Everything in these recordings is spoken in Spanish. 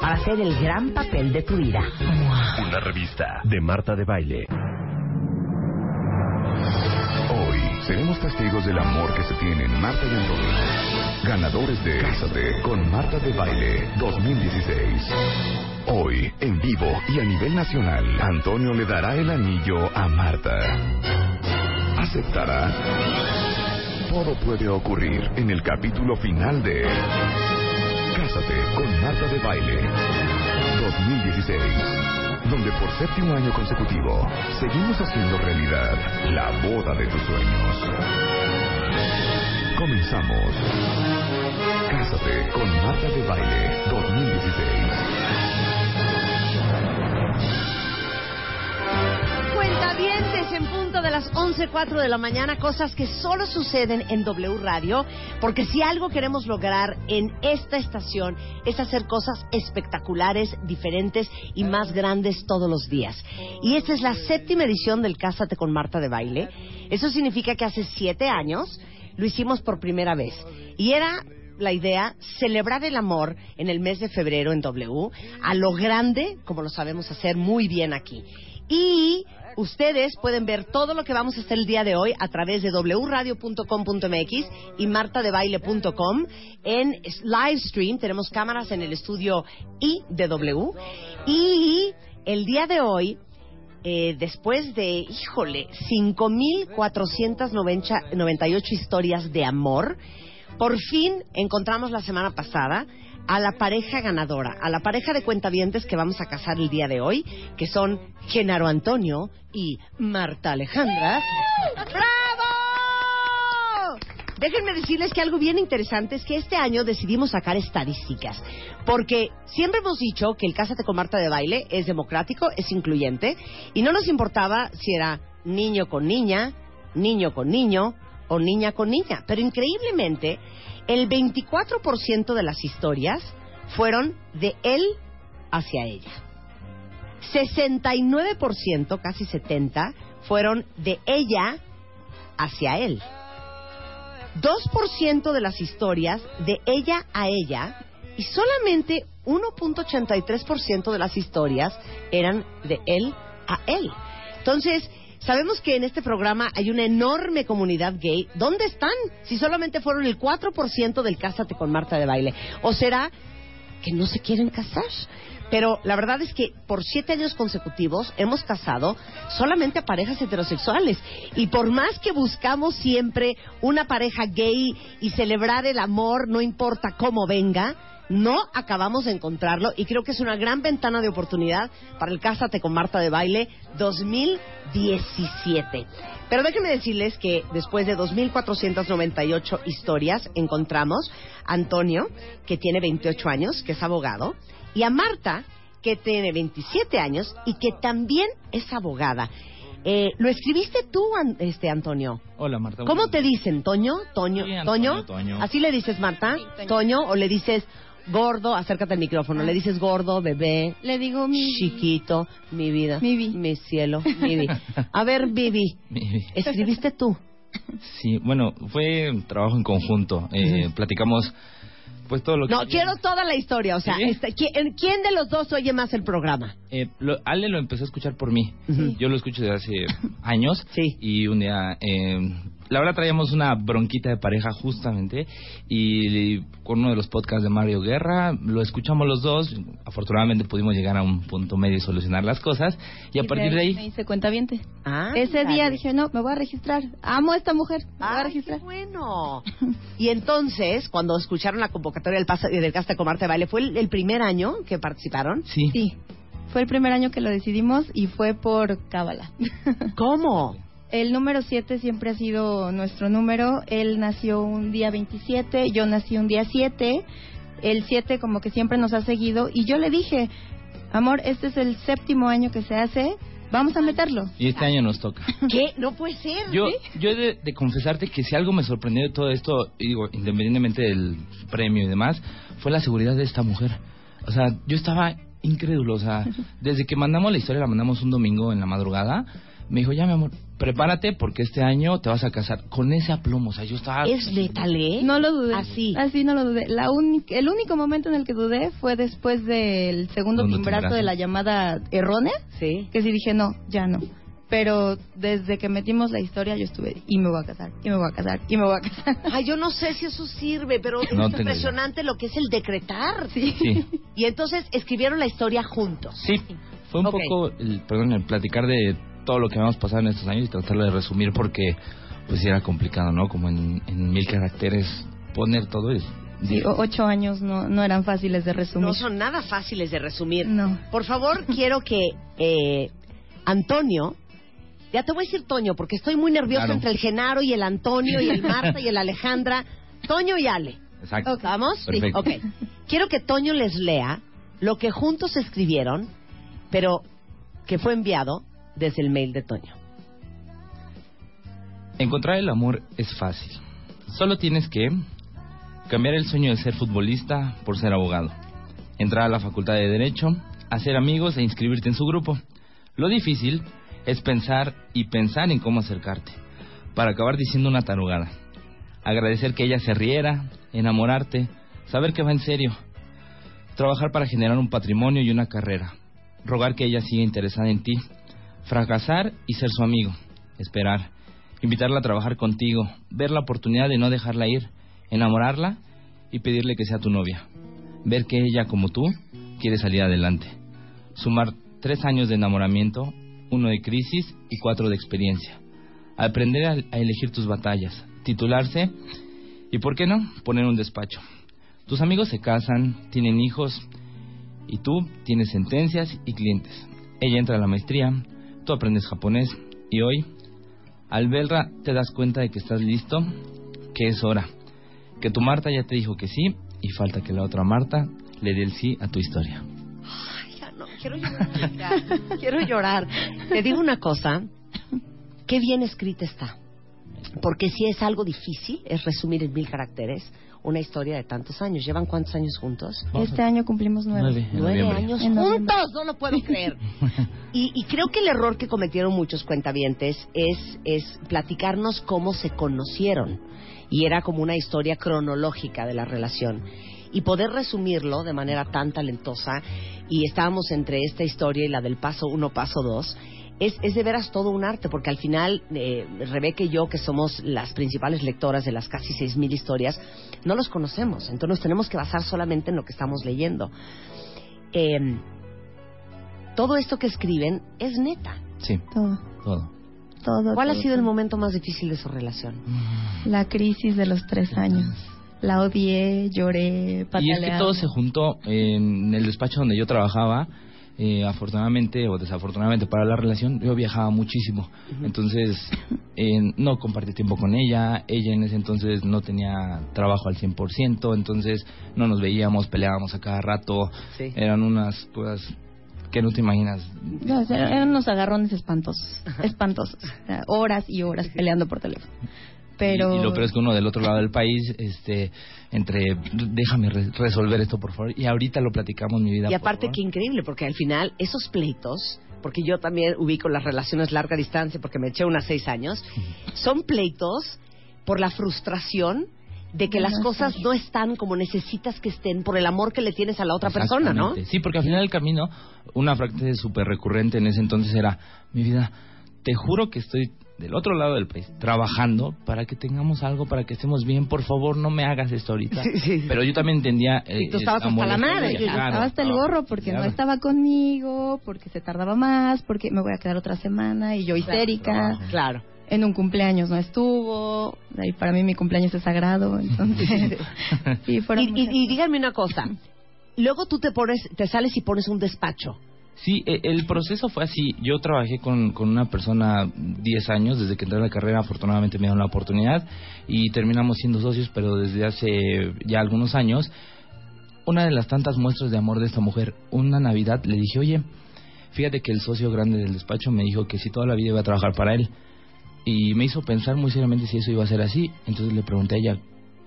hacer el gran papel de tu vida. Una revista de Marta de Baile. Hoy seremos testigos del amor que se tienen Marta y Antonio. Ganadores de Cásate con Marta de Baile 2016. Hoy, en vivo y a nivel nacional, Antonio le dará el anillo a Marta. ¿Aceptará? Todo puede ocurrir en el capítulo final de Cásate con Marta de Baile 2016, donde por séptimo año consecutivo seguimos haciendo realidad la boda de tus sueños. Comenzamos. Cásate con Marta de Baile 2016. Cuentavientes en punto de las 11.04 de la mañana, cosas que solo suceden en W Radio, porque si algo queremos lograr en esta estación es hacer cosas espectaculares, diferentes y más grandes todos los días. Y esta es la séptima edición del Cásate con Marta de Baile. Eso significa que hace siete años lo hicimos por primera vez. Y era la idea celebrar el amor en el mes de febrero en W, a lo grande, como lo sabemos hacer muy bien aquí. Y ustedes pueden ver todo lo que vamos a hacer el día de hoy a través de wradio.com.mx y martadebaile.com en live stream. Tenemos cámaras en el estudio I de W. Y el día de hoy eh, después de, híjole, 5.498 historias de amor, por fin encontramos la semana pasada a la pareja ganadora, a la pareja de cuentavientes que vamos a casar el día de hoy, que son Genaro Antonio y Marta Alejandra. ¡Bravo! Déjenme decirles que algo bien interesante es que este año decidimos sacar estadísticas, porque siempre hemos dicho que el Cásate con Marta de Baile es democrático, es incluyente, y no nos importaba si era niño con niña, niño con niño o niña con niña, pero increíblemente el 24% de las historias fueron de él hacia ella. 69%, casi 70, fueron de ella hacia él. 2% de las historias de ella a ella y solamente 1.83% de las historias eran de él a él. Entonces, sabemos que en este programa hay una enorme comunidad gay. ¿Dónde están? Si solamente fueron el 4% del Cásate con Marta de Baile. ¿O será que no se quieren casar? Pero la verdad es que por siete años consecutivos hemos casado solamente a parejas heterosexuales. Y por más que buscamos siempre una pareja gay y celebrar el amor, no importa cómo venga, no acabamos de encontrarlo y creo que es una gran ventana de oportunidad para el Cásate con Marta de Baile 2017. Pero déjenme decirles que después de 2.498 historias encontramos a Antonio, que tiene 28 años, que es abogado, y a Marta, que tiene 27 años y que también es abogada. Eh, ¿Lo escribiste tú, An- este Antonio? Hola, Marta. ¿Cómo te dicen? ¿Toño? ¿Toño? Sí, Antonio, ¿Toño? Toño. ¿Así le dices, Marta? ¿Toño? ¿O le dices gordo? Acércate al micrófono. ¿Le dices gordo, bebé, Le digo mi... chiquito, mi vida, Mi vi. mi cielo, mi vi? A ver, Vivi, ¿escribiste tú? Sí, bueno, fue un trabajo en conjunto. Eh, Platicamos, pues todo lo que. No, quiero toda la historia. O sea, ¿Sí? este, ¿quién, quién de los dos oye más el programa? Eh, lo- Ale lo empezó a escuchar por mí. Yo lo escucho desde hace años. Sí. Y un día, eh, la verdad, traíamos una bronquita de pareja justamente. Y con uno de los podcasts de Mario Guerra, lo escuchamos los dos. Afortunadamente pudimos llegar a un punto medio y solucionar las cosas. Y a partir me- de Me ahí, hice cuentaviente. Ah, Ese día dije, no, me voy a registrar. Amo a esta mujer, me voy a ¡Ay, qué registrar. bueno! Y entonces, cuando escucharon la convocatoria del, del Casta con Marta de Baile, ¿fue el, el primer año que participaron? sí. Sí, fue el primer año que lo decidimos y fue por cábala. ¿Cómo? El número 7 siempre ha sido nuestro número. Él nació un día 27, yo nací un día 7. El 7 como que siempre nos ha seguido y yo le dije, amor, este es el séptimo año que se hace, vamos a meterlo. Y este año nos toca. ¿Qué? No puede ser. Yo, yo he de, de confesarte que si algo me sorprendió de todo esto, y digo, independientemente del premio y demás, fue la seguridad de esta mujer. O sea, yo estaba incrédulo. O sea, desde que mandamos la historia, la mandamos un domingo en la madrugada, me dijo, ya mi amor, prepárate porque este año te vas a casar con ese aplomo. O sea, yo estaba... ¿Es letal, eh? No lo dudé. Así. Así no lo dudé. La uni- el único momento en el que dudé fue después del segundo timbrazo de la llamada errónea, Sí. que sí dije, no, ya no. Pero desde que metimos la historia yo estuve, y me voy a casar, y me voy a casar, y me voy a casar. Ay, yo no sé si eso sirve, pero es No impresionante lo que es el decretar. Sí. Sí, Y entonces escribieron la historia juntos. sí. Fue un poco, el, perdón, el platicar de todo lo que habíamos pasado en estos años y tratarlo de resumir porque, pues, sí era complicado, ¿no? Como en, en mil caracteres poner todo es... Sí, o- ocho años no, no eran fáciles de resumir. No son nada fáciles de resumir. No. Por favor, quiero que eh, Antonio, ya te voy a decir Toño, porque estoy muy nervioso Claro. entre el Genaro y el Antonio y el Marta y el Alejandra. Toño y Ale. Exacto. ¿Vamos? Perfecto. Ok. Quiero que Toño les lea lo que juntos escribieron, pero que fue enviado desde el mail de Toño. Encontrar el amor es fácil. Solo tienes que cambiar el sueño de ser futbolista por ser abogado, entrar a la facultad de Derecho, hacer amigos e inscribirte en su grupo. Lo difícil es pensar y pensar en cómo acercarte, para acabar diciendo una tarugada. Agradecer que ella se riera, enamorarte, saber que va en serio, trabajar para generar un patrimonio y una carrera, rogar que ella siga interesada en ti, fracasar y ser su amigo, esperar, invitarla a trabajar contigo, ver la oportunidad de no dejarla ir, enamorarla y pedirle que sea tu novia, ver que ella como tú quiere salir adelante, sumar tres años de enamoramiento, uno de crisis y cuatro de experiencia, aprender a, elegir tus batallas, titularse y, ¿por qué no?, poner un despacho. Tus amigos se casan, tienen hijos y tú tienes sentencias y clientes. Ella entra a la maestría, aprendes japonés y hoy, al verla, te das cuenta de que estás listo, que es hora, que tu Marta ya te dijo que sí y falta que la otra Marta le dé el sí a tu historia. Ya no, quiero llorar. quiero llorar. Te digo una cosa, qué bien escrita está. Porque si es algo difícil, es resumir en mil caracteres una historia de tantos años. ¿Llevan cuántos años juntos? Este año cumplimos nueve. Nueve. Años juntos, no lo puedo creer. Y, y creo que el error que cometieron muchos cuentavientes es, es platicarnos cómo se conocieron. Y era como una historia cronológica de la relación. Y poder resumirlo de manera tan talentosa, y estábamos entre esta historia y la del paso uno, paso dos, es, es de veras todo un arte, porque al final eh, Rebeca y yo, que somos las principales lectoras de las casi 6.000 historias, no los conocemos. Entonces nos tenemos que basar solamente en lo que estamos leyendo. Eh, todo esto que escriben es neta. Sí, Todo, todo. todo. ¿Cuál ha todo, sido el momento más difícil de su relación? La crisis de los tres años. La odié, lloré, Y es que todo se juntó en el despacho donde yo trabajaba. Eh, afortunadamente o desafortunadamente para la relación, yo viajaba muchísimo. Entonces, eh, no compartí tiempo con ella. Ella en ese entonces no tenía trabajo al 100%. Entonces, no nos veíamos, peleábamos a cada rato. Sí. Eran unas cosas que no te imaginas. No, eran unos agarrones espantosos, espantosos. Horas y horas peleando por teléfono. Pero... Y, y lo peor es que uno del otro lado del país, este, entre, déjame re- resolver esto, por favor. Y ahorita lo platicamos, mi vida. Y por aparte, favor. qué increíble, porque al final esos pleitos, porque yo también ubico las relaciones larga distancia, porque me eché unas seis años, son pleitos por la frustración de que las cosas no están como necesitas que estén por el amor que le tienes a la otra persona, ¿no? Sí, porque al final del camino, una frase súper recurrente en ese entonces era, mi vida, te juro que estoy del otro lado del país, trabajando para que tengamos algo, para que estemos bien, por favor, no me hagas esto ahorita. Sí, sí. Pero yo también entendía... eh, Y tú estabas hasta la madre, estaba hasta el gorro porque no estaba conmigo, porque se tardaba más, porque me voy a quedar otra semana y yo histérica. Claro. En un cumpleaños no estuvo, y para mí mi cumpleaños es sagrado, entonces sí, Y, y- y díganme una cosa. Luego tú te pones, te sales y pones un despacho. Sí, e- el proceso fue así. Yo trabajé con, con una persona 10 años, desde que entré a la carrera afortunadamente me dieron la oportunidad y terminamos siendo socios, pero desde hace ya algunos años una de las tantas muestras de amor de esta mujer. Una Navidad le dije, oye, fíjate que el socio grande del despacho me dijo que si toda la vida iba a trabajar para él. Y me hizo pensar muy seriamente si eso iba a ser así. Entonces le pregunté a ella,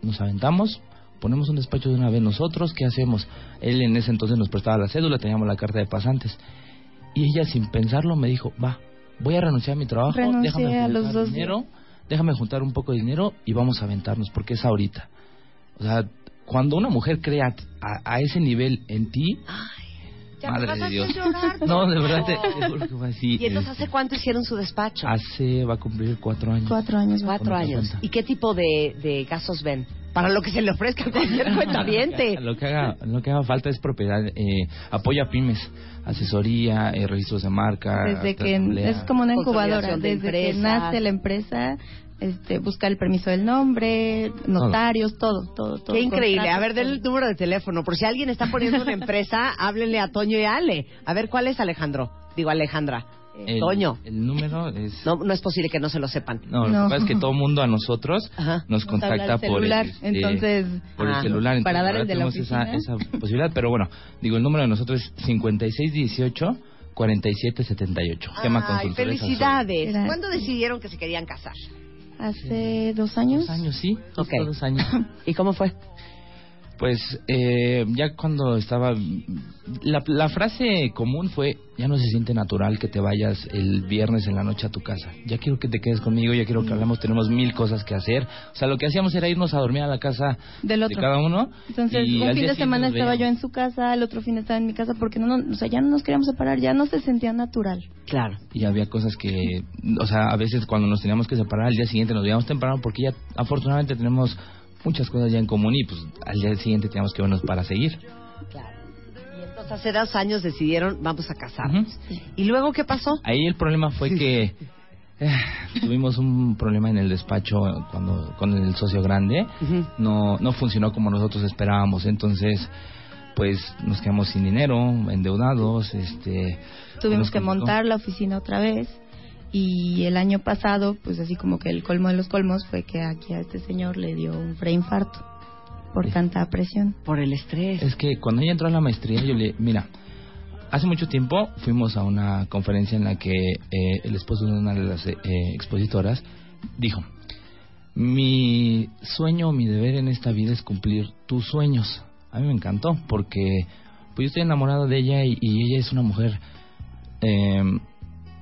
¿nos aventamos? ¿Ponemos un despacho de una vez nosotros? ¿Qué hacemos? Él en ese entonces nos prestaba la cédula, teníamos la carta de pasantes. Y ella sin pensarlo me dijo, va, voy a renunciar a mi trabajo, Renuncié déjame a los dos dinero, déjame juntar un poco de dinero y vamos a aventarnos, porque es ahorita. O sea, cuando una mujer crea a, a ese nivel en ti, Ya me madre vas a de Dios. hacer llorar, No, de verdad te, te juro que fue así. ¿Y entonces este, hace cuánto hicieron su despacho? hace, va a cumplir cuatro años. Cuatro años. Cuatro años. ¿Y qué tipo de, de casos ven? Para lo que se le ofrezca a cualquier cuentaviente. Lo que haga, lo que haga falta es propiedad, eh, apoyo a pymes, asesoría, eh, registros de marca. Desde que es como una incubadora, de desde que nace la empresa, este, buscar el permiso del nombre, notarios, todo, todo, todo. Qué increíble. A ver, del número de teléfono. Por si alguien está poniendo una empresa, háblenle a Toño y a Ale. A ver, ¿cuál es Alejandro? Digo, Alejandra. el, Toño. El número es. No, no es posible que no se lo sepan. No, lo No. que pasa es que todo mundo a nosotros Ajá. nos contacta por el, celular, este, entonces, por el ah, celular. para Entonces, dar el de la tenemos esa, posibilidad, pero bueno, digo, el número de nosotros es 5618 4778. Tema Ay, felicidades. ¿Cuándo decidieron que se querían casar? Hace dos años. Dos años, sí. Ok. dos años. ¿Y cómo fue? Pues eh, ya cuando estaba... La, la frase común fue, ya no se siente natural que te vayas el viernes en la noche a tu casa. Ya quiero que te quedes conmigo, ya quiero que hablemos, tenemos mil cosas que hacer. O sea, lo que hacíamos era irnos a dormir a la casa Del de otro. cada uno. Entonces, y un al fin día de siguiente semana estaba yo en su casa, el otro fin estaba en mi casa, porque no, no, o sea, ya no nos queríamos separar, ya no se sentía natural. Claro. Y había cosas que, o sea, a veces cuando nos teníamos que separar, al día siguiente nos veíamos temprano porque ya afortunadamente tenemos muchas cosas ya en común y pues al día siguiente teníamos que vernos para seguir. Claro. Y entonces hace dos años decidieron, vamos a casarnos. ¿Y luego qué pasó? Ahí el problema fue que eh, tuvimos un problema en el despacho cuando con el socio grande. No, no funcionó como nosotros esperábamos. Entonces, pues nos quedamos sin dinero, endeudados. Este, Tuvimos que montar la oficina otra vez y el año pasado, pues así como que el colmo de los colmos fue que aquí a este señor le dio un preinfarto por tanta presión. Por el estrés. Es que cuando ella entró a la maestría, yo le, mira, hace mucho tiempo fuimos a una conferencia en la que eh, el esposo de una de las eh, expositoras dijo, mi sueño, mi deber en esta vida es cumplir tus sueños. A mí me encantó porque pues yo estoy enamorado de ella y, y ella es una mujer eh,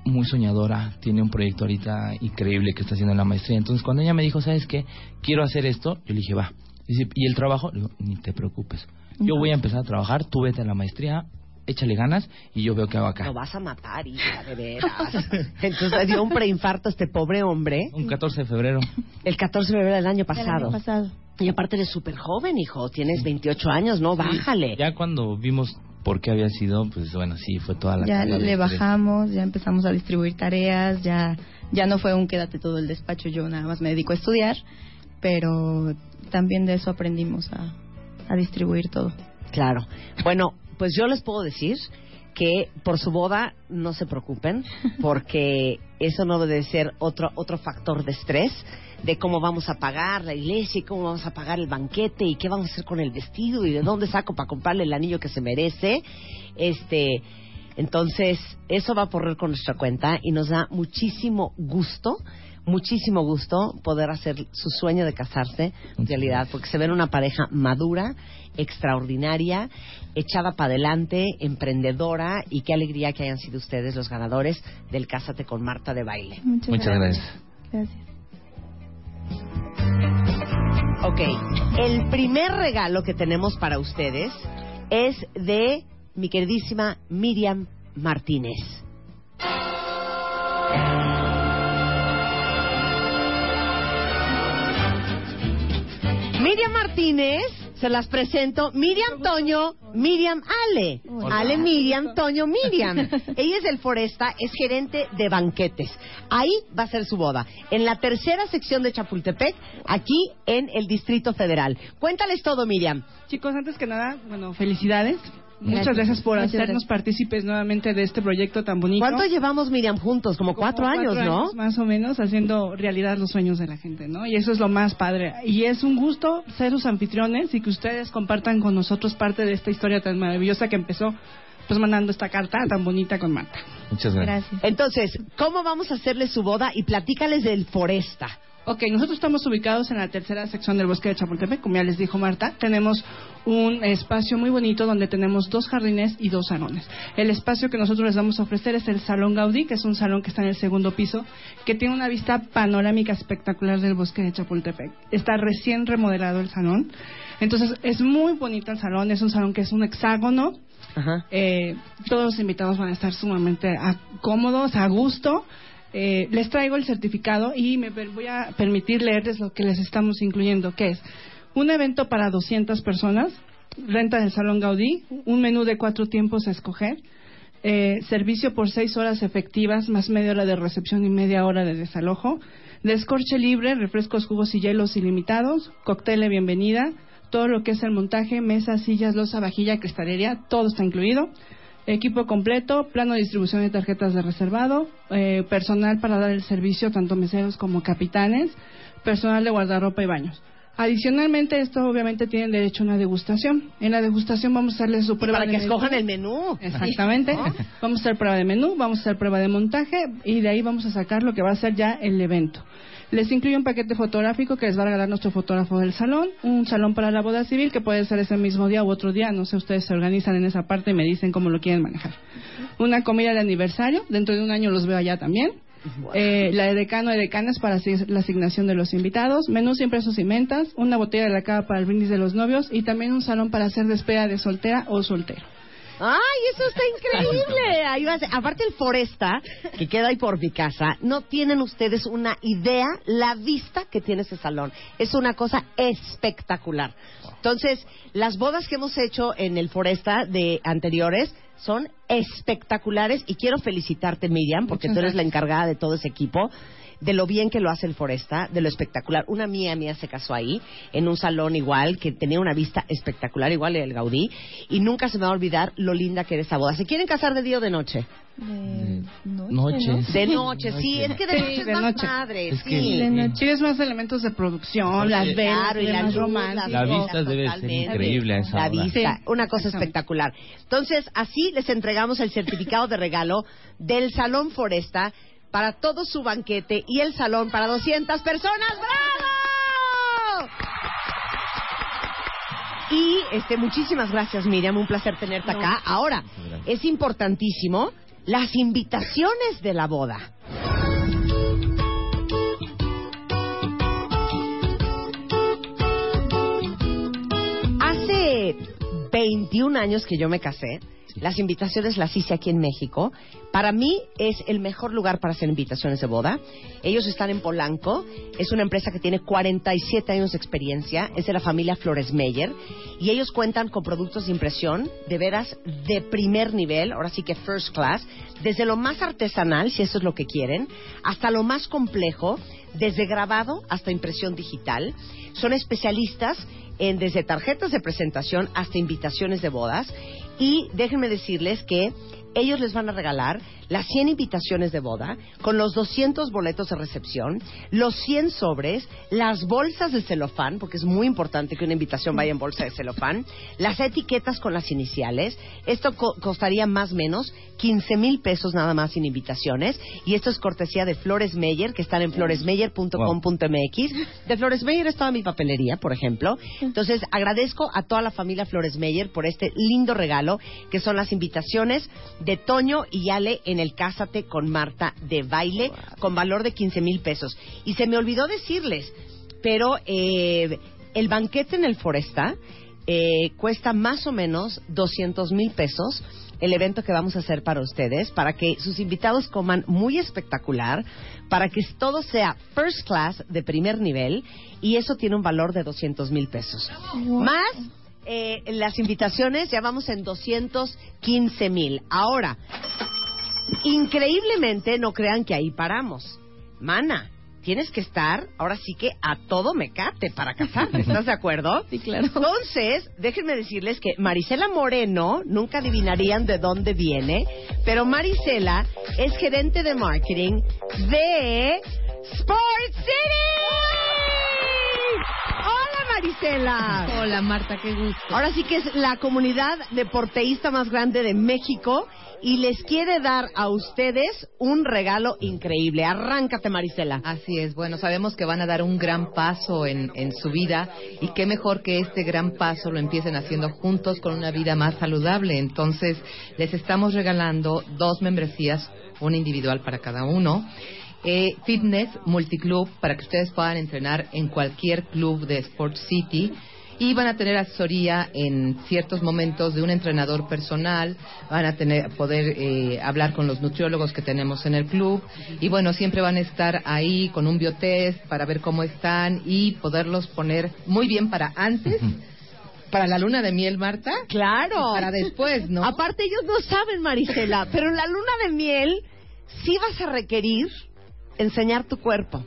muy soñadora, tiene un proyecto ahorita increíble que está haciendo en la maestría. Entonces cuando ella me dijo, ¿sabes qué? Quiero hacer esto, yo le dije, va. Dice, ¿y el trabajo? Le digo, ni te preocupes. Yo voy a empezar a trabajar, tú vete a la maestría, échale ganas y yo veo qué hago acá. Lo vas a matar, hija, de veras. Entonces le dio un preinfarto a este pobre hombre Un 14 de febrero. el 14 de febrero del año El pasado. año pasado. Y aparte eres súper joven, hijo. Tienes 28 años, ¿no? Bájale. Ya cuando vimos por qué había sido, pues bueno, sí, fue toda la Ya le bajamos, ya empezamos a distribuir tareas, ya ya no fue un quédate todo el despacho, yo nada más me dedico a estudiar, pero también de eso aprendimos a, a distribuir todo. Claro. Bueno, pues yo les puedo decir que por su boda no se preocupen, porque eso no debe ser otro otro factor de estrés de cómo vamos a pagar la iglesia y cómo vamos a pagar el banquete y qué vamos a hacer con el vestido y de dónde saco para comprarle el anillo que se merece. Este, entonces, eso va a correr con nuestra cuenta y nos da muchísimo gusto, muchísimo gusto poder hacer su sueño de casarse realidad, porque se ven una pareja madura, extraordinaria, echada para adelante, emprendedora y qué alegría que hayan sido ustedes los ganadores del Cásate con Marta de baile. Muchas, Muchas gracias. Gracias. Ok, el primer regalo que tenemos para ustedes es de mi queridísima Miriam Martínez. Miriam Martínez, se las presento. Miriam Toño, Miriam Ale. Hola. Ale Miriam, Toño Miriam. Ella es del Foresta, es gerente de banquetes. Ahí va a ser su boda. En la tercera sección de Chapultepec, aquí en el Distrito Federal. Cuéntales todo, Miriam. Chicos, antes que nada, bueno, felicidades. Muchas Gracias. gracias por hacernos gracias. partícipes nuevamente de este proyecto tan bonito. ¿Cuánto llevamos, Miriam, juntos? Como, Como cuatro, años, ¿no? Más o menos, haciendo realidad los sueños de la gente, ¿no? Y eso es lo más padre. Y es un gusto ser sus anfitriones y que ustedes compartan con nosotros parte de esta historia tan maravillosa que empezó pues mandando esta carta tan bonita con Marta. Muchas gracias. Gracias. Entonces, ¿cómo vamos a hacerle su boda? Y platícales del Foresta. Ok, nosotros estamos ubicados en la tercera sección del bosque de Chapultepec, como ya les dijo Marta. Tenemos un espacio muy bonito donde tenemos dos jardines y dos salones. El espacio que nosotros les vamos a ofrecer es el Salón Gaudí, que es un salón que está en el segundo piso, que tiene una vista panorámica espectacular del bosque de Chapultepec. Está recién remodelado el salón. Entonces, es muy bonito el salón, es un salón que es un hexágono. Ajá. Eh, todos los invitados van a estar sumamente a- cómodos, a gusto. Eh, les traigo el certificado y me voy a permitir leerles lo que les estamos incluyendo, que es un evento para 200 personas, renta del Salón Gaudí, un menú de cuatro tiempos a escoger, eh, servicio por seis horas efectivas, más media hora de recepción y media hora de desalojo, descorche libre, refrescos, jugos y hielos ilimitados, cóctel de bienvenida, todo lo que es el montaje, mesas, sillas, losa, vajilla, cristalería, todo está incluido. Equipo completo, plano de distribución de tarjetas de reservado, eh, personal para dar el servicio, tanto meseros como capitanes, personal de guardarropa y baños. Adicionalmente, esto obviamente tienen derecho a una degustación. En la degustación vamos a hacerles su Y prueba para de que escojan el menú. Exactamente. Vamos a hacer prueba de menú, vamos a hacer prueba de montaje y de ahí vamos a sacar lo que va a ser ya el evento. Les incluye un paquete fotográfico que les va a regalar nuestro fotógrafo del salón, un salón para la boda civil que puede ser ese mismo día u otro día, no sé, ustedes se organizan en esa parte y me dicen cómo lo quieren manejar. Una comida de aniversario, dentro de un año los veo allá también. Eh, la de decano y decanas para la asignación de los invitados, menús impresos y mentas, una botella de la cava para el brindis de los novios y también un salón para hacer despedida de soltera o soltero. ¡Ay, eso está increíble! Ahí va a ser- Aparte el Foresta, que queda ahí por mi casa, no tienen ustedes una idea la vista que tiene ese salón. Es una cosa espectacular. Entonces, las bodas que hemos hecho en el Foresta de anteriores son espectaculares y quiero felicitarte, Miriam, porque Muchas tú eres la encargada de todo ese equipo de lo bien que lo hace el Foresta, de lo espectacular. Una mía mía se casó ahí, en un salón igual, que tenía una vista espectacular, igual el Gaudí, y nunca se me va a olvidar lo linda que era esa boda. ¿Se quieren casar de día o de noche? De noche. De noche, sí, es que de Sí, noche es de más noche. Es sí. que- De noche. Tienes más elementos de producción, las velas, Claro, y la más vista debe ser increíble esa La hora. vista, Sí. una cosa espectacular. Entonces, así les entregamos el certificado de regalo del Salón Foresta para todo su banquete y el salón para 200 personas. ¡Bravo! Y este, muchísimas gracias, Miriam. Un placer tenerte acá. Ahora, es importantísimo las invitaciones de la boda. Hace 21 años que yo me casé, las invitaciones las hice aquí en México. Para mí es el mejor lugar para hacer invitaciones de boda. Ellos están en Polanco. Es una empresa que tiene 47 años de experiencia. Es de la familia Flores Meyer. Y ellos cuentan con productos de impresión de veras de primer nivel, ahora sí que first class, desde lo más artesanal, si eso es lo que quieren, hasta lo más complejo, desde grabado hasta impresión digital. Son especialistas en desde tarjetas de presentación hasta invitaciones de bodas. Y déjenme decirles que ellos les van a regalar las 100 invitaciones de boda con los 200 boletos de recepción, los 100 sobres, las bolsas de celofán, porque es muy importante que una invitación vaya en bolsa de celofán, las etiquetas con las iniciales. Esto co- costaría más o menos 15 mil pesos nada más sin invitaciones. Y esto es cortesía de Flores Meyer, que están en floresmeyer.com.mx. De Flores Meyer es toda mi papelería, por ejemplo. Entonces, agradezco a toda la familia Flores Meyer por este lindo regalo, que son las invitaciones de Toño y Ale en el Cásate con Marta de baile, con valor de 15 mil pesos. Y se me olvidó decirles, pero eh, el banquete en el Foresta eh, cuesta más o menos 200 mil pesos el evento que vamos a hacer para ustedes, para que sus invitados coman muy espectacular, para que todo sea first class de primer nivel y eso tiene un valor de 200 mil pesos. Más eh, las invitaciones ya vamos en 215 mil. Ahora, increíblemente no crean que ahí paramos. Mana, tienes que estar, ahora sí que a todo mecate para casarte. ¿Estás de acuerdo? Sí, claro. Entonces, déjenme decirles que Marisela Moreno, nunca adivinarían de dónde viene, pero Marisela es gerente de marketing de Sport City. Hola Marisela. Hola Marta, qué gusto. Ahora sí que es la comunidad deporteísta más grande de México y les quiere dar a ustedes un regalo increíble. Arráncate, Marisela. Así es, bueno, sabemos que van a dar un gran paso en, en su vida y qué mejor que este gran paso lo empiecen haciendo juntos con una vida más saludable. Entonces, les estamos regalando dos membresías, una individual para cada uno. Eh, fitness multiclub para que ustedes puedan entrenar en cualquier club de Sport City y van a tener asesoría en ciertos momentos de un entrenador personal, van a tener poder eh, hablar con los nutriólogos que tenemos en el club y bueno, siempre van a estar ahí con un biotest para ver cómo están y poderlos poner muy bien para antes. Para la luna de miel, Marta. Claro. Para después, ¿no? Aparte, ellos no saben, Marisela, pero en la luna de miel sí vas a requerir enseñar tu cuerpo.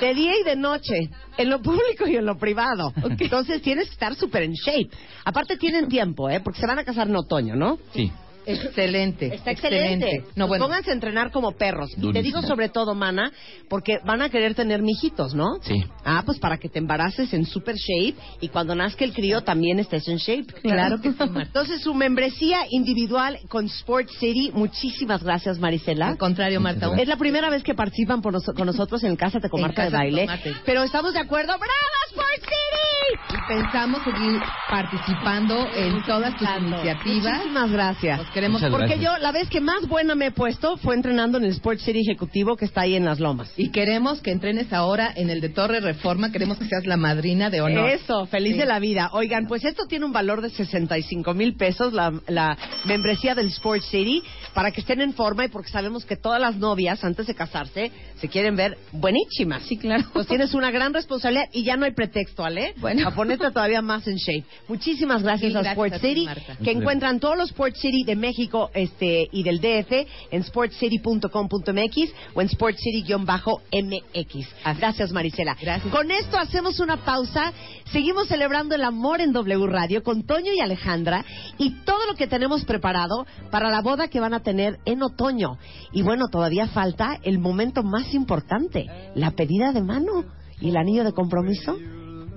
De día y de noche, en lo público y en lo privado. Entonces tienes que estar súper en shape. Aparte tienen tiempo, ¿eh? Porque se van a casar en otoño, ¿no? Sí. Excelente. Está excelente. No, bueno. Pónganse a entrenar como perros. Y te Durísimo. digo sobre todo, mana, porque van a querer tener mijitos, ¿no? Sí. Ah, pues para que te embaraces en super shape y cuando nazca el crío también estés en shape. Claro que sí, Marta. Entonces, su membresía individual con Sport City, muchísimas gracias, Marisela. Al contrario, Marta. Es la primera vez que participan por nos- con nosotros en Cásate con En Marta de Cásate con Baile. Pero estamos de acuerdo. ¡Bravo, Sport City! Y pensamos seguir participando en todas tus iniciativas. Muchísimas gracias. Queremos Muchas Porque gracias. yo, la vez que más buena me he puesto fue entrenando en el Sport City Ejecutivo que está ahí en las lomas. Y queremos que entrenes ahora en el de Torre Reforma. Queremos que seas la madrina de honor. Eso, feliz Sí. de la vida. Oigan, pues esto tiene un valor de 65 mil pesos, la, la membresía del Sport City, para que estén en forma y porque sabemos que todas las novias, antes de casarse, se quieren ver buenísimas. Sí, claro. Pues tienes una gran responsabilidad y ya no hay pretexto, ¿Ale? Bueno. A ponerte todavía más en shape. Muchísimas gracias a gracias Sport a ti, City, Marta. que encuentran todos los Sport City de México este y del DF en sportcity.com.mx o en sportcity-mx. Gracias, Marisela. Gracias. Con esto hacemos una pausa. Seguimos celebrando el amor en W Radio con Toño y Alejandra y todo lo que tenemos preparado para la boda que van a tener en otoño. Y bueno, todavía falta el momento más importante, la pedida de mano y el anillo de compromiso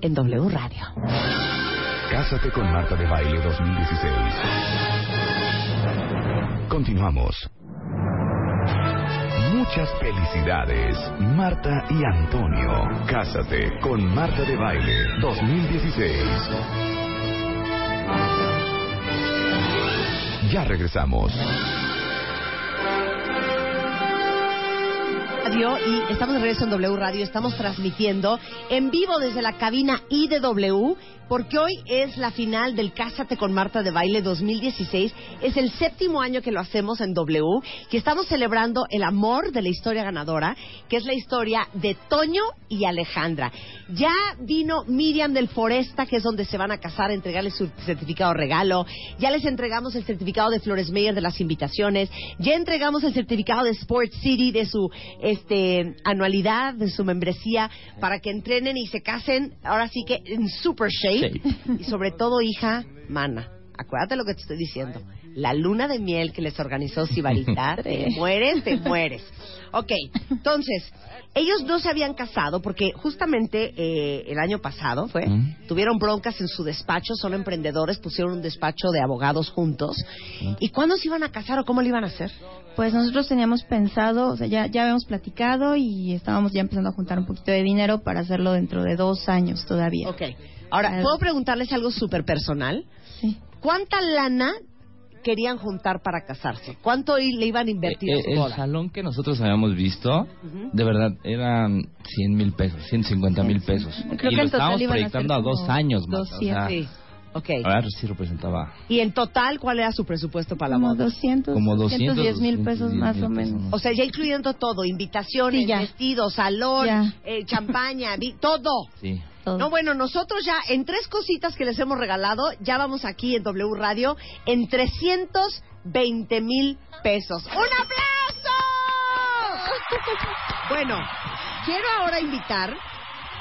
en W Radio. Cásate con Marta de Baile 2016. Continuamos. Muchas felicidades, Marta y Antonio. Cásate con Marta de Baile 2016. Ya regresamos. Radio y estamos de regreso en W Radio. Estamos transmitiendo en vivo desde la cabina IDW porque hoy es la final del Cásate con Marta de Baile 2016. Es el séptimo año que lo hacemos en W y estamos celebrando el amor de la historia ganadora, que es la historia de Toño y Alejandra. Ya vino Miriam del Foresta, que es donde se van a casar, a entregarles su certificado regalo. Ya les entregamos el certificado de Flores Meyer de las invitaciones. Ya entregamos el certificado de Sport City de su este anualidad, de su membresía, para que entrenen y se casen, ahora sí que en super shape. Y sobre todo, hija, mana, acuérdate lo que te estoy diciendo. La luna de miel que les organizó Sibarita, te mueres, te mueres. Ok, entonces, ellos no se habían casado porque justamente eh, el año pasado fue, Mm. tuvieron broncas en su despacho, son emprendedores, pusieron un despacho de abogados juntos. ¿Y cuándo se iban a casar o cómo lo iban a hacer? Pues nosotros teníamos pensado, o sea, ya, ya habíamos platicado y estábamos ya empezando a juntar un poquito de dinero para hacerlo dentro de dos años todavía. Ok, ahora, ¿puedo preguntarles algo súper personal? Sí. ¿Cuánta lana querían juntar para casarse? ¿Cuánto le iban a invertir Eh, a eh, su el boda? salón que nosotros habíamos visto, de verdad, eran 100 mil pesos, 150 mil pesos. Creo y que lo estábamos proyectando a dos años más. 200. Sí, ok. Ahora sí representaba ¿Y en total cuál era su presupuesto para la Como boda? 200, como 200, 210 mil pesos 210 más mil o menos. ¿no? O sea, ya incluyendo todo, invitaciones, Sí, vestidos, salón, Ya. eh, champaña, vi- todo. Sí. Todo. No, bueno, nosotros ya en tres cositas que les hemos regalado, ya vamos aquí en W Radio en 320 mil pesos. ¡Un aplauso! Bueno, quiero ahora invitar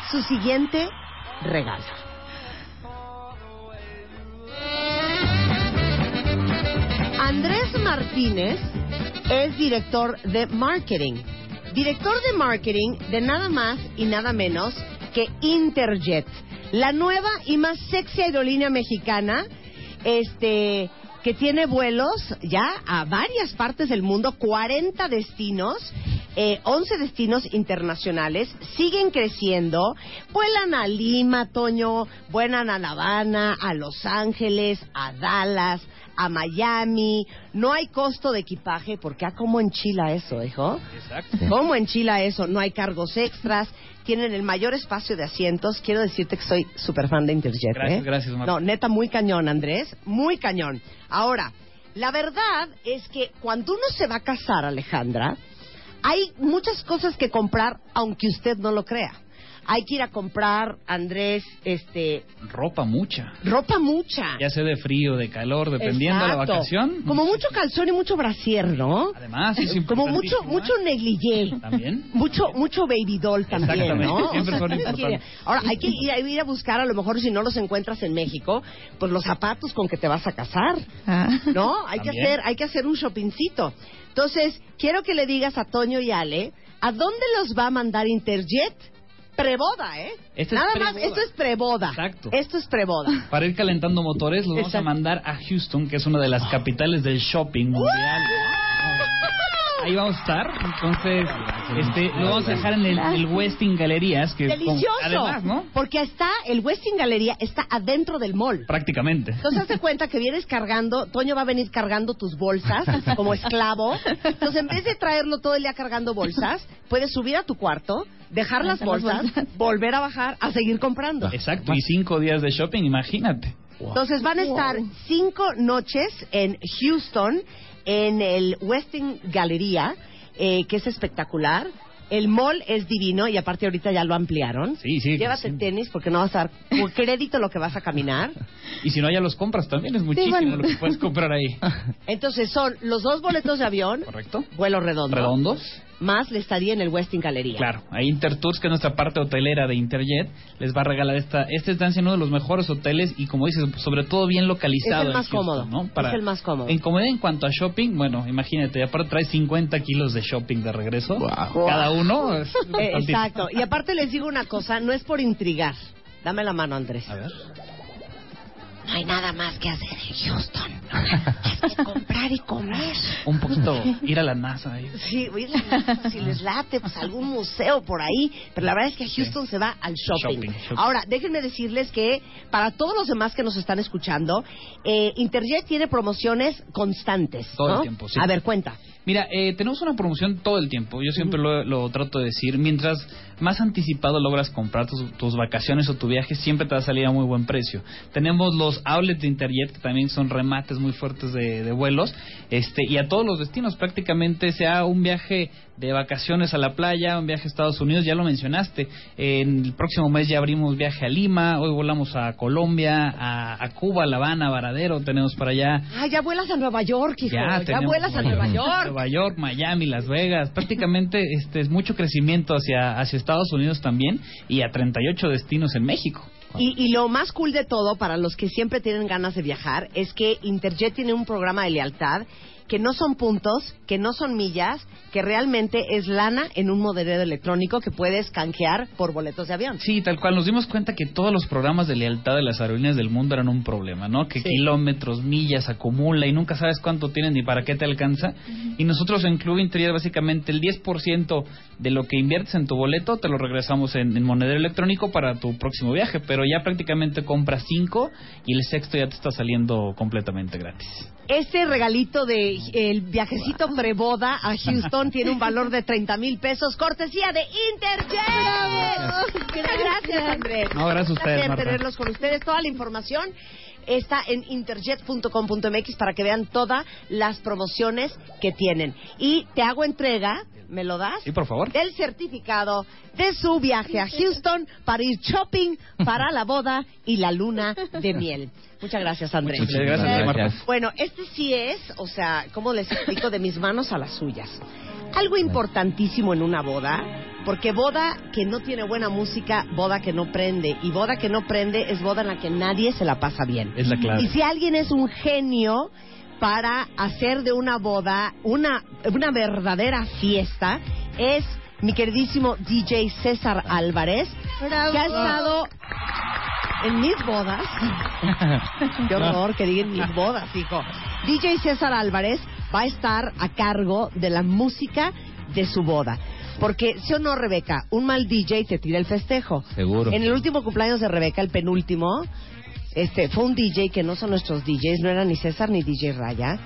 su siguiente regalo. Andrés Martínez es director de marketing. Director de marketing de nada más y nada menos que Interjet, la nueva y más sexy aerolínea mexicana, este que tiene vuelos ya a varias partes del mundo, 40 destinos, eh, 11 destinos internacionales, siguen creciendo, vuelan a Lima, Toño, vuelan a La Habana, a Los Ángeles, a Dallas, a Miami, no hay costo de equipaje, porque a cómo enchila eso, hijo. Exacto. ¿Cómo enchila eso? No hay cargos extras, tienen el mayor espacio de asientos. Quiero decirte que soy súper fan de Interjet. Gracias, ¿eh? gracias, Marta. No, neta, muy cañón, Andrés, muy cañón. Ahora, la verdad es que cuando uno se va a casar, Alejandra, hay muchas cosas que comprar, aunque usted no lo crea. Hay que ir a comprar, Andrés, este, Ropa mucha. ropa mucha. Ya sea de frío, de calor, dependiendo de la vacación. Como mucho calzón y mucho brasier, ¿no? Además, es Como mucho, mucho negligé. También. Mucho, mucho baby doll también, ¿no? siempre son importantes. Ahora, hay que ir a, ir a buscar, a lo mejor si no los encuentras en México, pues los zapatos con que te vas a casar, Ah. ¿no? Hay que hacer, hay que hacer un shoppingcito. Entonces, quiero que le digas a Toño y Ale, ¿a dónde los va a mandar Interjet? Preboda, ¿eh? Esto es Nada más, preboda. esto es preboda. Exacto. Esto es preboda. Para ir calentando motores, los vamos a Exacto. mandar a Houston, que es una de las capitales del shopping mundial. Ahí vamos a estar. Entonces, este, lo vamos a dejar en el, el Westin Galerías. Que con- Delicioso. además, ¿no? Porque está, el Westin Galería está adentro del mall. Prácticamente. Entonces, hazte cuenta que vienes cargando, Toño va a venir cargando tus bolsas como esclavo. Entonces, en vez de traerlo todo el día cargando bolsas, puedes subir a tu cuarto, dejar las bolsas. volver a bajar, a seguir comprando. Exacto. Y cinco días de shopping, imagínate. Entonces, van a estar cinco noches en Houston, en el Westin Galería, eh, que es espectacular. El mall es divino y aparte ahorita ya lo ampliaron. Sí, sí. Llévate sí. tenis porque no vas a dar por crédito lo que vas a caminar. Y si no, ya los compras también. Es muchísimo bueno. lo que puedes comprar ahí. Entonces son los dos boletos de avión, ¿Correcto? vuelo redondo, Redondos. Más le estaría en el Westin Galería. Claro, ahí Intertours, que es nuestra parte hotelera de Interjet, les va a regalar esta, esta estancia en uno de los mejores hoteles y como dices, sobre todo bien localizado. Es el en más Houston, cómodo, ¿no? es el más cómodo. En comodidad en cuanto a shopping, bueno, imagínate, aparte trae 50 kilos de shopping de regreso. Cada uno. es Eh, exacto. Y aparte les digo una cosa, no es por intrigar. Dame la mano, Andrés. A ver. No hay nada más que hacer en Houston. Es que comprar y comer. Un poquito ir a la NASA ahí. Sí, ir a la- si les late, pues algún museo por ahí. Pero la verdad es que a Houston se va al shopping. Shopping, shopping. Ahora, déjenme decirles que para todos los demás que nos están escuchando, eh, Interjet tiene promociones constantes. Todo el tiempo, sí. A ver, cuenta. Mira, eh, tenemos una promoción todo el tiempo. Yo siempre lo, lo trato de decir. Mientras más anticipado logras comprar tus, tus vacaciones o tu viaje, siempre te va a salir a muy buen precio. Tenemos los outlets de Interjet, que también son remates muy fuertes de, de vuelos. este Y a todos los destinos, prácticamente sea un viaje de vacaciones a la playa, un viaje a Estados Unidos, ya lo mencionaste. En el próximo mes ya abrimos viaje a Lima, hoy volamos a Colombia, a, a Cuba, a La Habana, a Varadero, tenemos para allá. Ah, ya vuelas a Nueva York, hijo. Ya, tenemos vuelas a Nueva York. Nueva York, Miami, Las Vegas. Prácticamente este es mucho crecimiento hacia, hacia Estados Unidos también y a 38 destinos en México. Y, y lo más cool de todo, para los que siempre tienen ganas de viajar, es que Interjet tiene un programa de lealtad que no son puntos, que no son millas, que realmente es lana en un monedero electrónico que puedes canjear por boletos de avión. Sí, tal cual. Nos dimos cuenta que todos los programas de lealtad de las aerolíneas del mundo eran un problema, ¿no? Que Sí. kilómetros, millas acumula y nunca sabes cuánto tienes ni para qué te alcanza. Y nosotros en Club Interior básicamente el 10% de lo que inviertes en tu boleto te lo regresamos en, en monedero electrónico para tu próximo viaje. Pero ya prácticamente compras 5 y el sexto ya te está saliendo completamente gratis. Este regalito de el viajecito preboda a Houston tiene un valor de 30 mil pesos, cortesía de Interjet. Gracias, Andrés. No, gracias a ustedes, Marta. tenerlos con ustedes. Toda la información está en interjet.com.mx para que vean todas las promociones que tienen. Y te hago entrega, ¿me lo das? Sí, por favor. Del certificado de su viaje a Houston para ir shopping para la boda y la luna de miel. Muchas gracias, Andrés. Muchas gracias, Marta. Bueno, este sí es, o sea, ¿cómo les explico? De mis manos a las suyas. algo importantísimo en una boda, porque boda que no tiene buena música, boda que no prende, y boda que no prende es boda en la que nadie se la pasa bien. Es la clave. Y si alguien es un genio para hacer de una boda una, una verdadera fiesta, es mi queridísimo DJ César Álvarez, que ha estado en mis bodas. Qué horror que digan mis bodas, hijo. DJ César Álvarez va a estar a cargo de la música de su boda. Porque, ¿sí o no, Rebeca? Un mal DJ te tira el festejo. Seguro. En el último cumpleaños de Rebeca, el penúltimo, este, fue un DJ que no son nuestros DJs, no era ni César ni DJ Raya.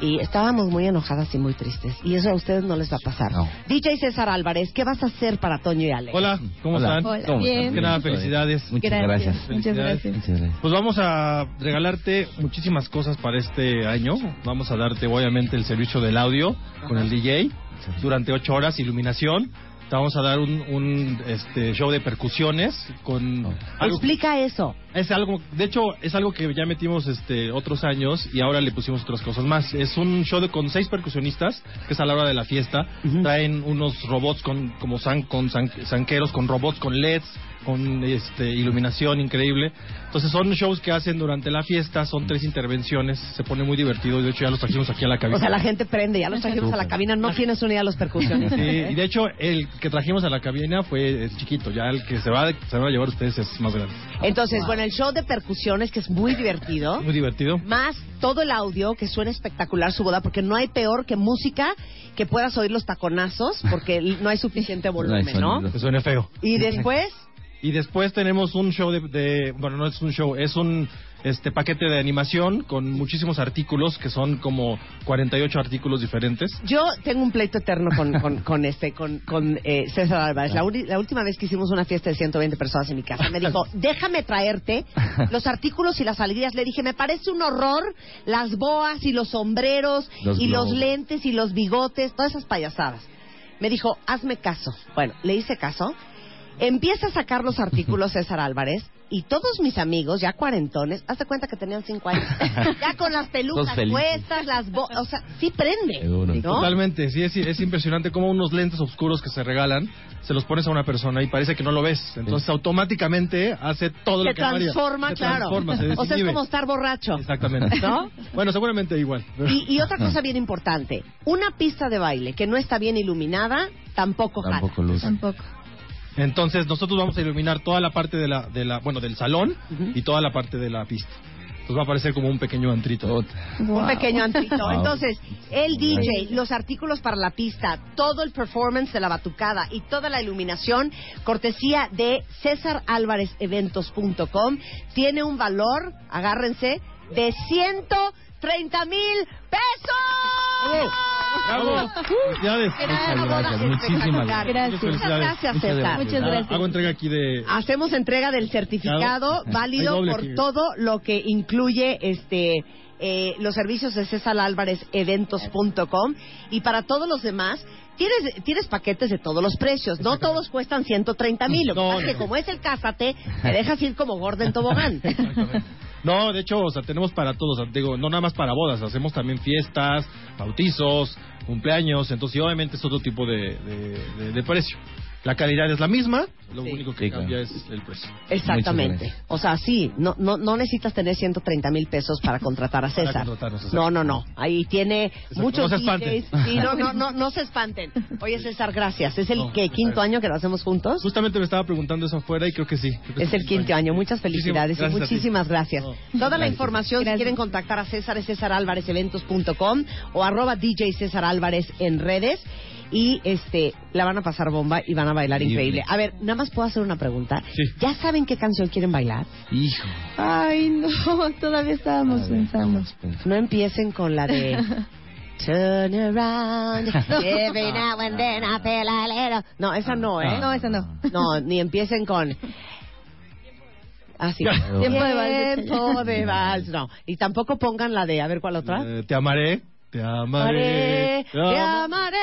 Y estábamos muy enojadas y muy tristes. Y eso a ustedes no les va a pasar. No. DJ César Álvarez, ¿qué vas a hacer para Toño y Ale? Hola, ¿cómo Hola. están? Hola, ¿Cómo bien. estás? Que nada, felicidades. Muchas Gracias. gracias. Muchas Felicidades. gracias. Muchas gracias. Pues vamos a regalarte muchísimas cosas para este año. Vamos a darte, obviamente, el servicio del audio con el DJ durante ocho horas, iluminación. Te vamos a dar un, un, este, show de percusiones con algo Explica eso. Es algo, de hecho, es algo que ya metimos este otros años y ahora le pusimos otras cosas más. Es un show de con seis percusionistas, que es a la hora de la fiesta. Traen unos robots con como san, con san- sanqueros, con robots, con LEDs, con este iluminación increíble. Entonces son shows que hacen durante la fiesta, son tres intervenciones, se pone muy divertido y de hecho ya los trajimos aquí a la cabina. O sea, la gente prende, ya los trajimos a la cabina, no tienes unidad a los percusiones. Sí, y de hecho el que trajimos a la cabina fue es chiquito, ya el que se va se va a llevar ustedes es más grande. Entonces, bueno, el show de percusiones, que es muy divertido, Muy divertido. más todo el audio, que suena espectacular su boda, porque no hay peor que música que puedas oír los taconazos, porque no hay suficiente volumen, ¿no? Que suene feo. Y después, Y después tenemos un show de, de- bueno, no es un show, es un este paquete de animación con muchísimos artículos que son como 48 artículos diferentes. yo tengo un pleito eterno con, con, con este, con, con eh, César Álvarez. La, uni- la última vez que hicimos una fiesta de 120 personas en mi casa, me dijo, déjame traerte los artículos y las alegrías. Le dije, me parece un horror las boas y los sombreros Los y los lentes y los bigotes, todas esas payasadas. Me dijo, hazme caso. Bueno, le hice caso. Empieza a sacar los artículos César Álvarez y todos mis amigos, ya cuarentones, hazte cuenta que tenían cinco años, ya con las pelucas puestas, las bo o sea, sí prende. Totalmente, sí, es, es impresionante como unos lentes oscuros que se regalan, se los pones a una persona y parece que no lo ves. Entonces automáticamente hace todo Se lo que transforma, se claro. transforma, se o sea, es como estar borracho. Exactamente. ¿No? Bueno, seguramente igual. pero- Y, y otra cosa bien importante, una pista de baile que no está bien iluminada, tampoco jala. Tampoco luz. Tampoco. Entonces nosotros vamos a iluminar toda la parte de la, de la bueno, del salón y toda la parte de la pista. Entonces va a parecer como un pequeño antrito. Un pequeño antrito. Wow. Entonces, el DJ, los artículos para la pista, todo el performance de la batucada y toda la iluminación, cortesía de CésarAlvarezEventos.com, tiene un valor, agárrense, de 130 mil pesos. ¡Bravo! Felicidades. Muchas gracias, muchísimas Espectacular. gracias. Muchas gracias, Muchas César. gracias. Muchas gracias. Hago entrega aquí de... Hacemos entrega del certificado Claro. válido por aquí. todo lo que incluye este eh, los servicios de César Álvarez Eventos.com y para todos los demás tienes tienes paquetes de todos los precios, no todos cuestan 130 mil, lo que No, pasa es que no. como es el cásate, te dejas ir como gordo en tobogán. No, de hecho, o sea, tenemos para todos, digo, no nada más para bodas, hacemos también fiestas, bautizos, cumpleaños, entonces obviamente es otro tipo de, de- de precio. La calidad es la misma, lo Sí. único que Sí, claro. cambia es el precio. Exactamente. O sea, sí, no, no, no necesitas tener 130 mil pesos para contratar a Para César. No, no, no. Ahí tiene muchos No se espanten. DJs. Sí, no, no, no, no se espanten. Oye, César, gracias. ¿Es el No, que quinto año que lo hacemos juntos? Justamente me estaba preguntando eso afuera y creo que sí. Creo que Es el quinto año. Muchas felicidades y Muchísimas gracias a ti. muchísimas gracias. No. Toda la Gracias. información, si Gracias. quieren contactar a César, es cesaralvarezeventos.com o arroba DJ César Álvarez en redes. Y este la van a pasar bomba y van a bailar increíble. A ver, nada más puedo hacer una pregunta. Sí. ¿Ya saben qué canción quieren bailar? Hijo. Ay, no, todavía estábamos ver, pensando. No empiecen con la de Turn around, every now and then I feel a little. No, esa no, ¿eh? No, esa no. No, ni empiecen con. Así. Tiempo de vals. Tiempo de vals, no. Y tampoco pongan la de, a ver cuál otra. Eh, te amaré, te amaré, Amaré, te amaré.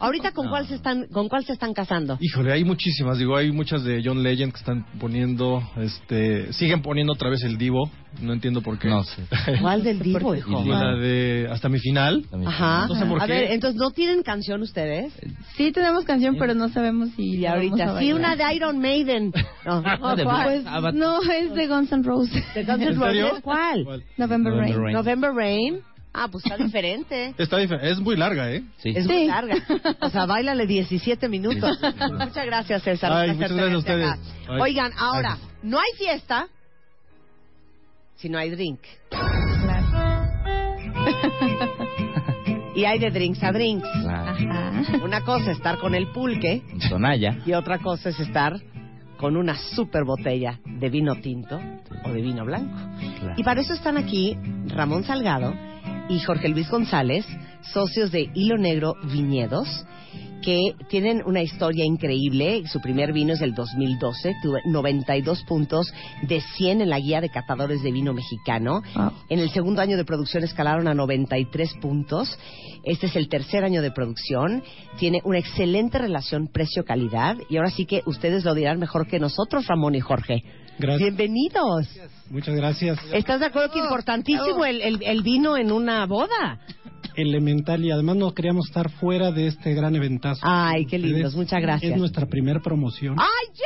Ahorita con cuál se están con cuál se están casando? Híjole, hay muchísimas, digo, hay muchas de John Legend que están poniendo, este, siguen poniendo otra vez el Divo, no entiendo por qué. No sé. ¿Cuál del Divo, hijo? Y la de Hasta mi final. Ajá. No sé por a ver, entonces no tienen canción ustedes? Sí, tenemos canción, pero no sabemos si. Y ahorita sí una de Iron Maiden. No, No. Pues no, es de Guns N' Roses. ¿De Guns N'. Roses? ¿Cuál? November, November Rain. Rain. November Rain. Ah, pues está diferente. Está difer- es muy larga, ¿eh? Sí. Es muy larga. O sea, bailale 17 minutos. Muchas gracias, César. Ay, muchas gracias a ustedes. Ay. Oigan, ahora, no hay fiesta si no hay drink. Y hay de drinks a drinks. Claro. Ajá. Una cosa es estar con el pulque Tonaya. y otra cosa es estar con una super botella de vino tinto o de vino blanco. Claro. Y para eso están aquí Ramón Salgado y Jorge Luis González, socios de Hilo Negro Viñedos, que tienen una historia increíble. Su primer vino es del 2012, tuvo 92 puntos de 100 en la guía de catadores de vino mexicano. Wow. En el segundo año de producción escalaron a 93 puntos. Este es el tercer año de producción. Tiene una excelente relación precio-calidad. Y ahora sí que ustedes lo dirán mejor que nosotros, Ramón y Jorge. Gracias. Bienvenidos. Muchas gracias. ¿Estás de acuerdo que importantísimo el, el- el vino en una boda? Elemental y además no queríamos estar fuera de este gran eventazo. Ay, qué lindos. Muchas gracias. Es nuestra primer promoción. ¡Ay, ya!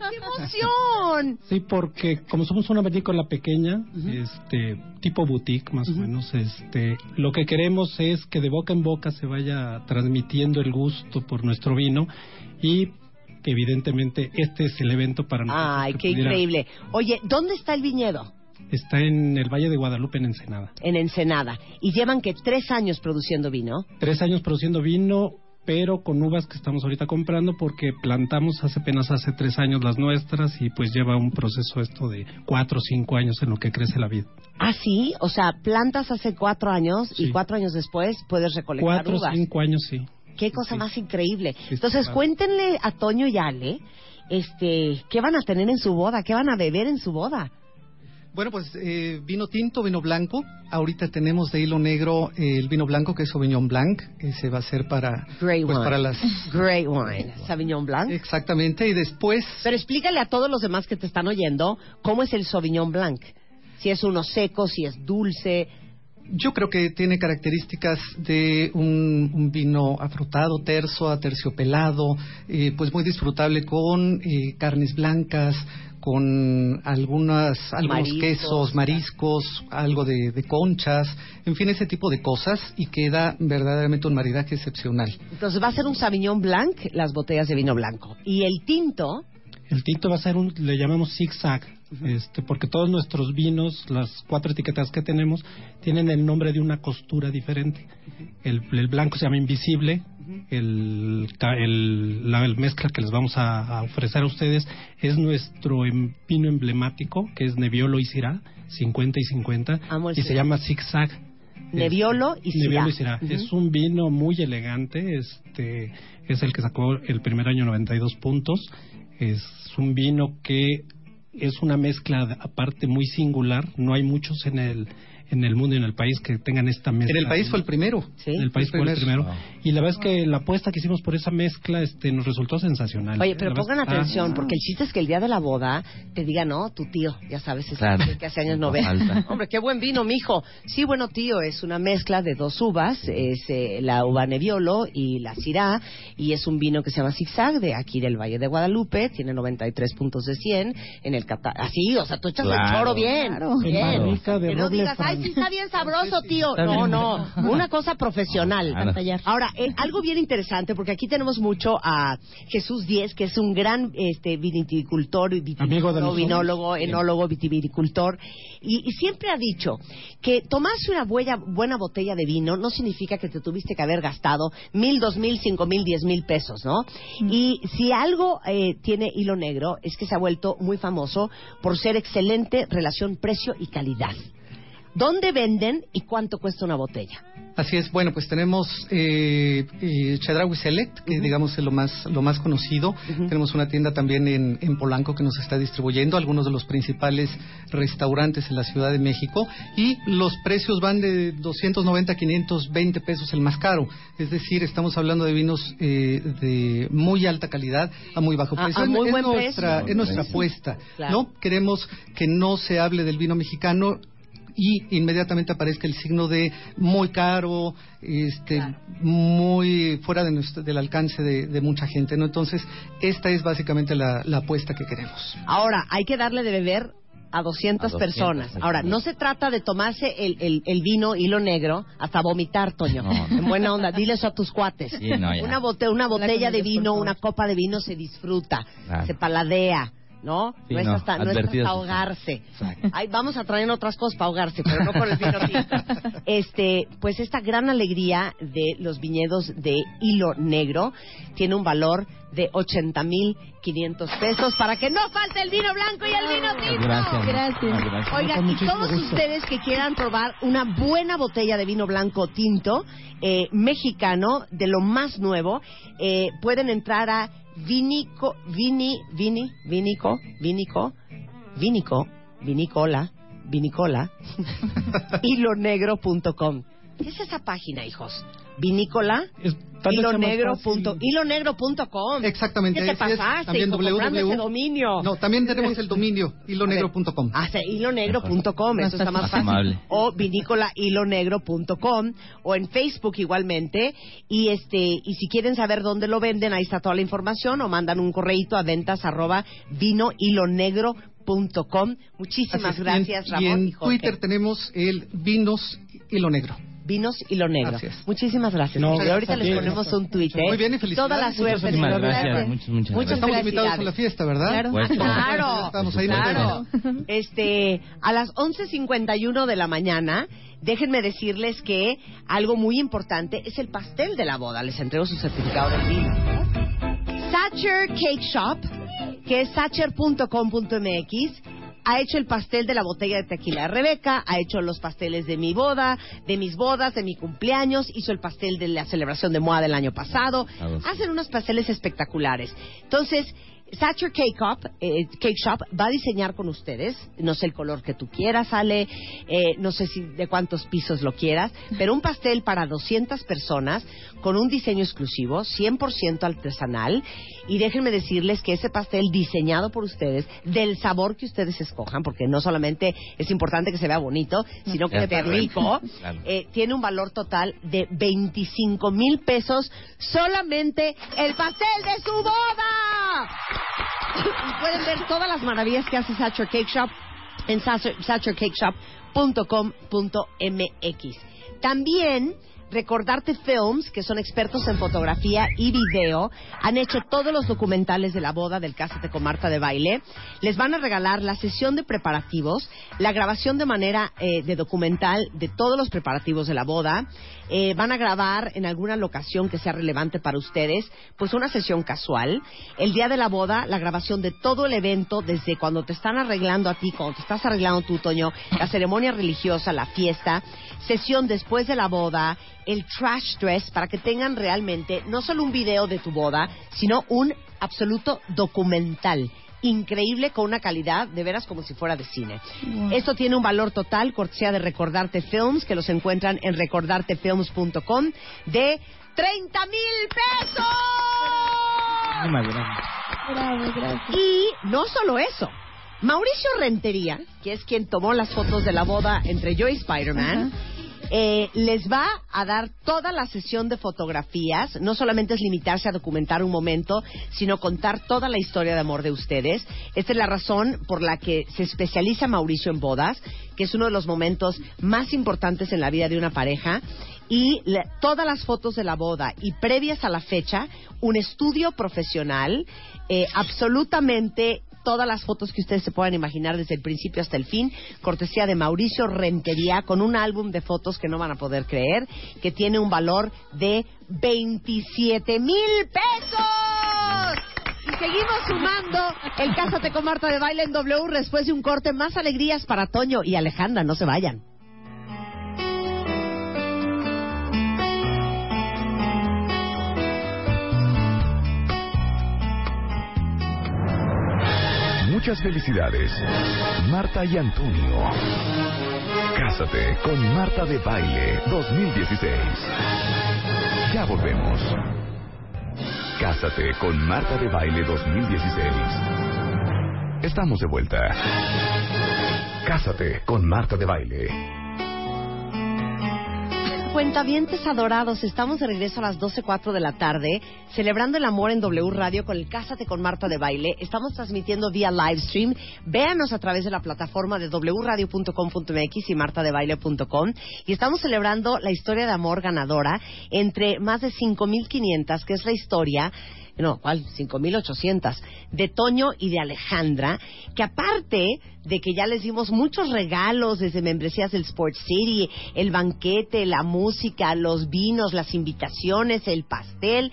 ¡Qué emoción! Sí, porque como somos una vinícola pequeña, este tipo boutique más o menos, este lo que queremos es que de boca en boca se vaya transmitiendo el gusto por nuestro vino y evidentemente este es el evento para nosotros. Ay, que qué pudiera- increíble. Oye, ¿dónde está el viñedo? Está en el Valle de Guadalupe, en Ensenada. En Ensenada. Y llevan que tres años produciendo vino. Tres años produciendo vino, pero con uvas que estamos ahorita comprando porque plantamos hace apenas hace tres años las nuestras y pues lleva un proceso esto de cuatro o cinco años en lo que crece la vid. Ah, sí. O sea, plantas hace cuatro años y cuatro años después puedes recolectar Cuatro o uvas. cinco años, sí. Qué cosa Sí. más increíble. Sí, Entonces, claro. cuéntenle a Toño y Ale, este, ¿qué van a tener en su boda? ¿Qué van a beber en su boda? Bueno, pues eh, vino tinto, vino blanco. Ahorita tenemos de hilo negro eh, el vino blanco que es Sauvignon Blanc. Ese va a ser para, Great pues, wine. para las... Great wine. Sauvignon Blanc. Exactamente. Y después, Pero explícale a todos los demás que te están oyendo cómo es el Sauvignon Blanc. Si es uno seco, si es dulce. Yo creo que tiene características de un, un vino afrutado, terso, aterciopelado, eh, pues muy disfrutable con eh, carnes blancas, con algunas, algunos Mariscos, quesos, mariscos, algo de, de conchas, en fin, ese tipo de cosas y queda verdaderamente un maridaje excepcional. Entonces va a ser un Sauvignon Blanc, las botellas de vino blanco. Y el tinto, El tinto va a ser un, le llamamos zigzag, este, porque todos nuestros vinos, las cuatro etiquetas que tenemos, tienen el nombre de una costura diferente. El, el blanco se llama invisible, el, el- la mezcla que les vamos a, a ofrecer a ustedes es nuestro em- vino emblemático, que es Nebbiolo y Syrah, 50 y 50, Amo el y se llama zigzag. Nebbiolo y Syrah. Nebbiolo y Syrah. Es un vino muy elegante, este es el que sacó el primer año 92 puntos. Es un vino que es una mezcla aparte muy singular, no hay muchos en el en el mundo y en el país que tengan esta mezcla. En el país fue el primero. ¿sí? En el país fue el primero. Y la verdad es que la apuesta que hicimos por esa mezcla este nos resultó sensacional. Oye, pero La pongan es atención, Ah. porque el chiste es que el día de la boda te diga, no, tu tío, ya sabes, ese Claro. que hace años no ve. Hombre, qué buen vino, mijo. Sí, bueno, tío, es una mezcla de dos uvas, es eh, la uva Nebbiolo y la Syrah, y es un vino que se llama Zigzag, de aquí del Valle de Guadalupe, tiene 93 puntos de 100, en el así, o sea, tú echas el choro bien, Claro. bien. Que no digas, ay, sí está bien sabroso, tío. No, no, una cosa profesional. Ahora, eh, algo bien interesante, porque aquí tenemos mucho a Jesús Díez, que es un gran este, vitivinicultor, nosotros. vinólogo, enólogo, vitivinicultor, y, y siempre ha dicho que tomarse una buena, buena botella de vino no significa que te tuviste que haber gastado mil, dos mil, cinco mil, diez mil pesos, ¿no? Y si algo eh, tiene hilo negro es que se ha vuelto muy famoso por ser excelente relación precio y calidad. ¿Dónde venden y cuánto cuesta una botella? Así es, bueno, pues tenemos eh, eh, Chedraui Select, que digamos es lo más, lo más conocido. Tenemos una tienda también en, en Polanco que nos está distribuyendo, algunos de los principales restaurantes en la Ciudad de México. Y los precios van de 290 a 520 pesos el más caro. Es decir, estamos hablando de vinos eh, de muy alta calidad a muy bajo precio. a muy es buen nuestra, precio. es nuestra apuesta. Claro. ¿no? Queremos que no se hable del vino mexicano y inmediatamente aparezca el signo de muy caro, este, muy fuera de nuestro- del alcance de, de mucha gente, ¿no? Entonces, esta es básicamente la, la apuesta que queremos. Ahora, hay que darle de beber a 200, A 200 personas. Ahora, no se trata de tomarse el, el, el vino hilo negro hasta vomitar, Toño. En buena onda, diles a tus cuates. Sí, no, ya. una, bote- una botella de vino, una copa de vino se disfruta, Claro. se paladea. ¿No? Sí, no, es hasta, no es hasta ahogarse. Ay, vamos a traer otras cosas para ahogarse, pero no con el vino tinto. Este, pues esta gran alegría de los viñedos de hilo negro tiene un valor de 80.500 pesos para que no falte el vino blanco y el vino tinto. Gracias. Gracias. Gracias. Oigan, y todos gusto. ustedes que quieran probar una buena botella de vino blanco tinto eh, mexicano de lo más nuevo, eh, pueden entrar a Vinico, Vini, Vini, Vinico, Vinico, Vinico, Vinicola, Vinicola, hilonegro.com. ¿Qué es esa página, hijos? Vinícola, Es- hilonegro hilonegro.com. Exactamente. ¿Qué te es. pasaste, También www. ese dominio? No, también tenemos el dominio hilonegro.com. Hasta hilonegro.com, eso está más Más fácil. amable. O vinícolahilonegro.com o en Facebook igualmente. Y este y si quieren saber dónde lo venden, ahí está toda la información o mandan un correíto a ventas arroba vinohilonegro.com. Muchísimas Así es. gracias, Y en- Ramón. Y en y Jorge. Twitter tenemos el Vinos Hilo Negro. Vinos Hilo Negro. Así es. Muchísimas gracias. No, Y ahorita gracias a les ponemos un tuit. ¿eh? Muy bien, y felicidades. Toda la suerte. Muchísimas gracias. Muchas, muchas Muchas Estamos invitados a la fiesta, ¿verdad? Claro. Pues, Claro, Estamos ahí, claro. Este, a las 11:51 de la mañana, déjenme decirles que algo muy importante es el pastel de la boda. Les entrego su certificado de vino. Sacher Cake Shop, que es sacher.com.mx, ha hecho el pastel de la botella de tequila de Rebeca, ha hecho los pasteles de mi boda, de mis bodas, de mi cumpleaños, hizo el pastel de la celebración de moda del año pasado. Ah, pues. Hacen unos pasteles espectaculares. Entonces, Sacher Cake, Up, eh, Cake Shop va a diseñar con ustedes, no sé el color que tú quieras, Ale, eh, no sé si de cuántos pisos lo quieras, pero un pastel para 200 personas con un diseño exclusivo, 100% artesanal, y déjenme decirles que ese pastel diseñado por ustedes, del sabor que ustedes escojan, porque no solamente es importante que se vea bonito, sino que esté está. rico, Claro. eh, tiene un valor total de 25 mil pesos solamente el pastel de su boda. Pueden ver todas las maravillas que hace Satcher Cake Shop en satchercakeshop.com.mx. También Recordarte Films, que son expertos en fotografía y video, han hecho todos los documentales de la boda del Cásate con Marta de Baile. Les van a regalar la sesión de preparativos, la grabación de manera eh, de documental de todos los preparativos de la boda. Eh, van a grabar en alguna locación que sea relevante para ustedes, pues una sesión casual. El día de la boda, la grabación de todo el evento, desde cuando te están arreglando a ti, cuando te estás arreglando tú, Toño, la ceremonia religiosa, la fiesta, sesión después de la boda, el trash dress, para que tengan realmente no solo un video de tu boda, sino un absoluto documental. Increíble con una calidad de veras como si fuera de cine. Esto tiene un valor total, cortesía de Recordarte Films, que los encuentran en recordartefilms.com, de 30 mil pesos. Bravo, gracias. Y no solo eso. Mauricio Rentería, que es quien tomó las fotos de la boda entre yo y Spider-Man, eh, les va a dar toda la sesión de fotografías. No solamente es limitarse a documentar un momento, sino contar toda la historia de amor de ustedes. Esta es la razón por la que se especializa Mauricio en bodas, que es uno de los momentos más importantes en la vida de una pareja. Y todas las fotos de la boda y previas a la fecha, un estudio profesional, eh, absolutamente todas las fotos que ustedes se puedan imaginar desde el principio hasta el fin, cortesía de Mauricio Rentería, con un álbum de fotos que no van a poder creer, que tiene un valor de 27 mil pesos. Y seguimos sumando el Cásate con Marta de Baile en W después de un corte. Más alegrías para Toño y Alejandra, no se vayan. Muchas felicidades, Marta y Antonio. Cásate con Marta de Baile 2016. Ya volvemos. Cásate con Marta de Baile 2016. Estamos de vuelta. Cásate con Marta de Baile. Cuentavientes adorados, estamos de regreso a las 12.04 de la tarde, celebrando el amor en W Radio con el Cásate con Marta de Baile. Estamos transmitiendo vía live stream. Véanos a través de la plataforma de wradio.com.mx y martadebaile.com. Y estamos celebrando la historia de amor ganadora entre más de 5.500, que es la historia no, ¿cuál? 5.800, de Toño y de Alejandra, que aparte de que ya les dimos muchos regalos desde membresías del Sports City, el banquete, la música, los vinos, las invitaciones, el pastel,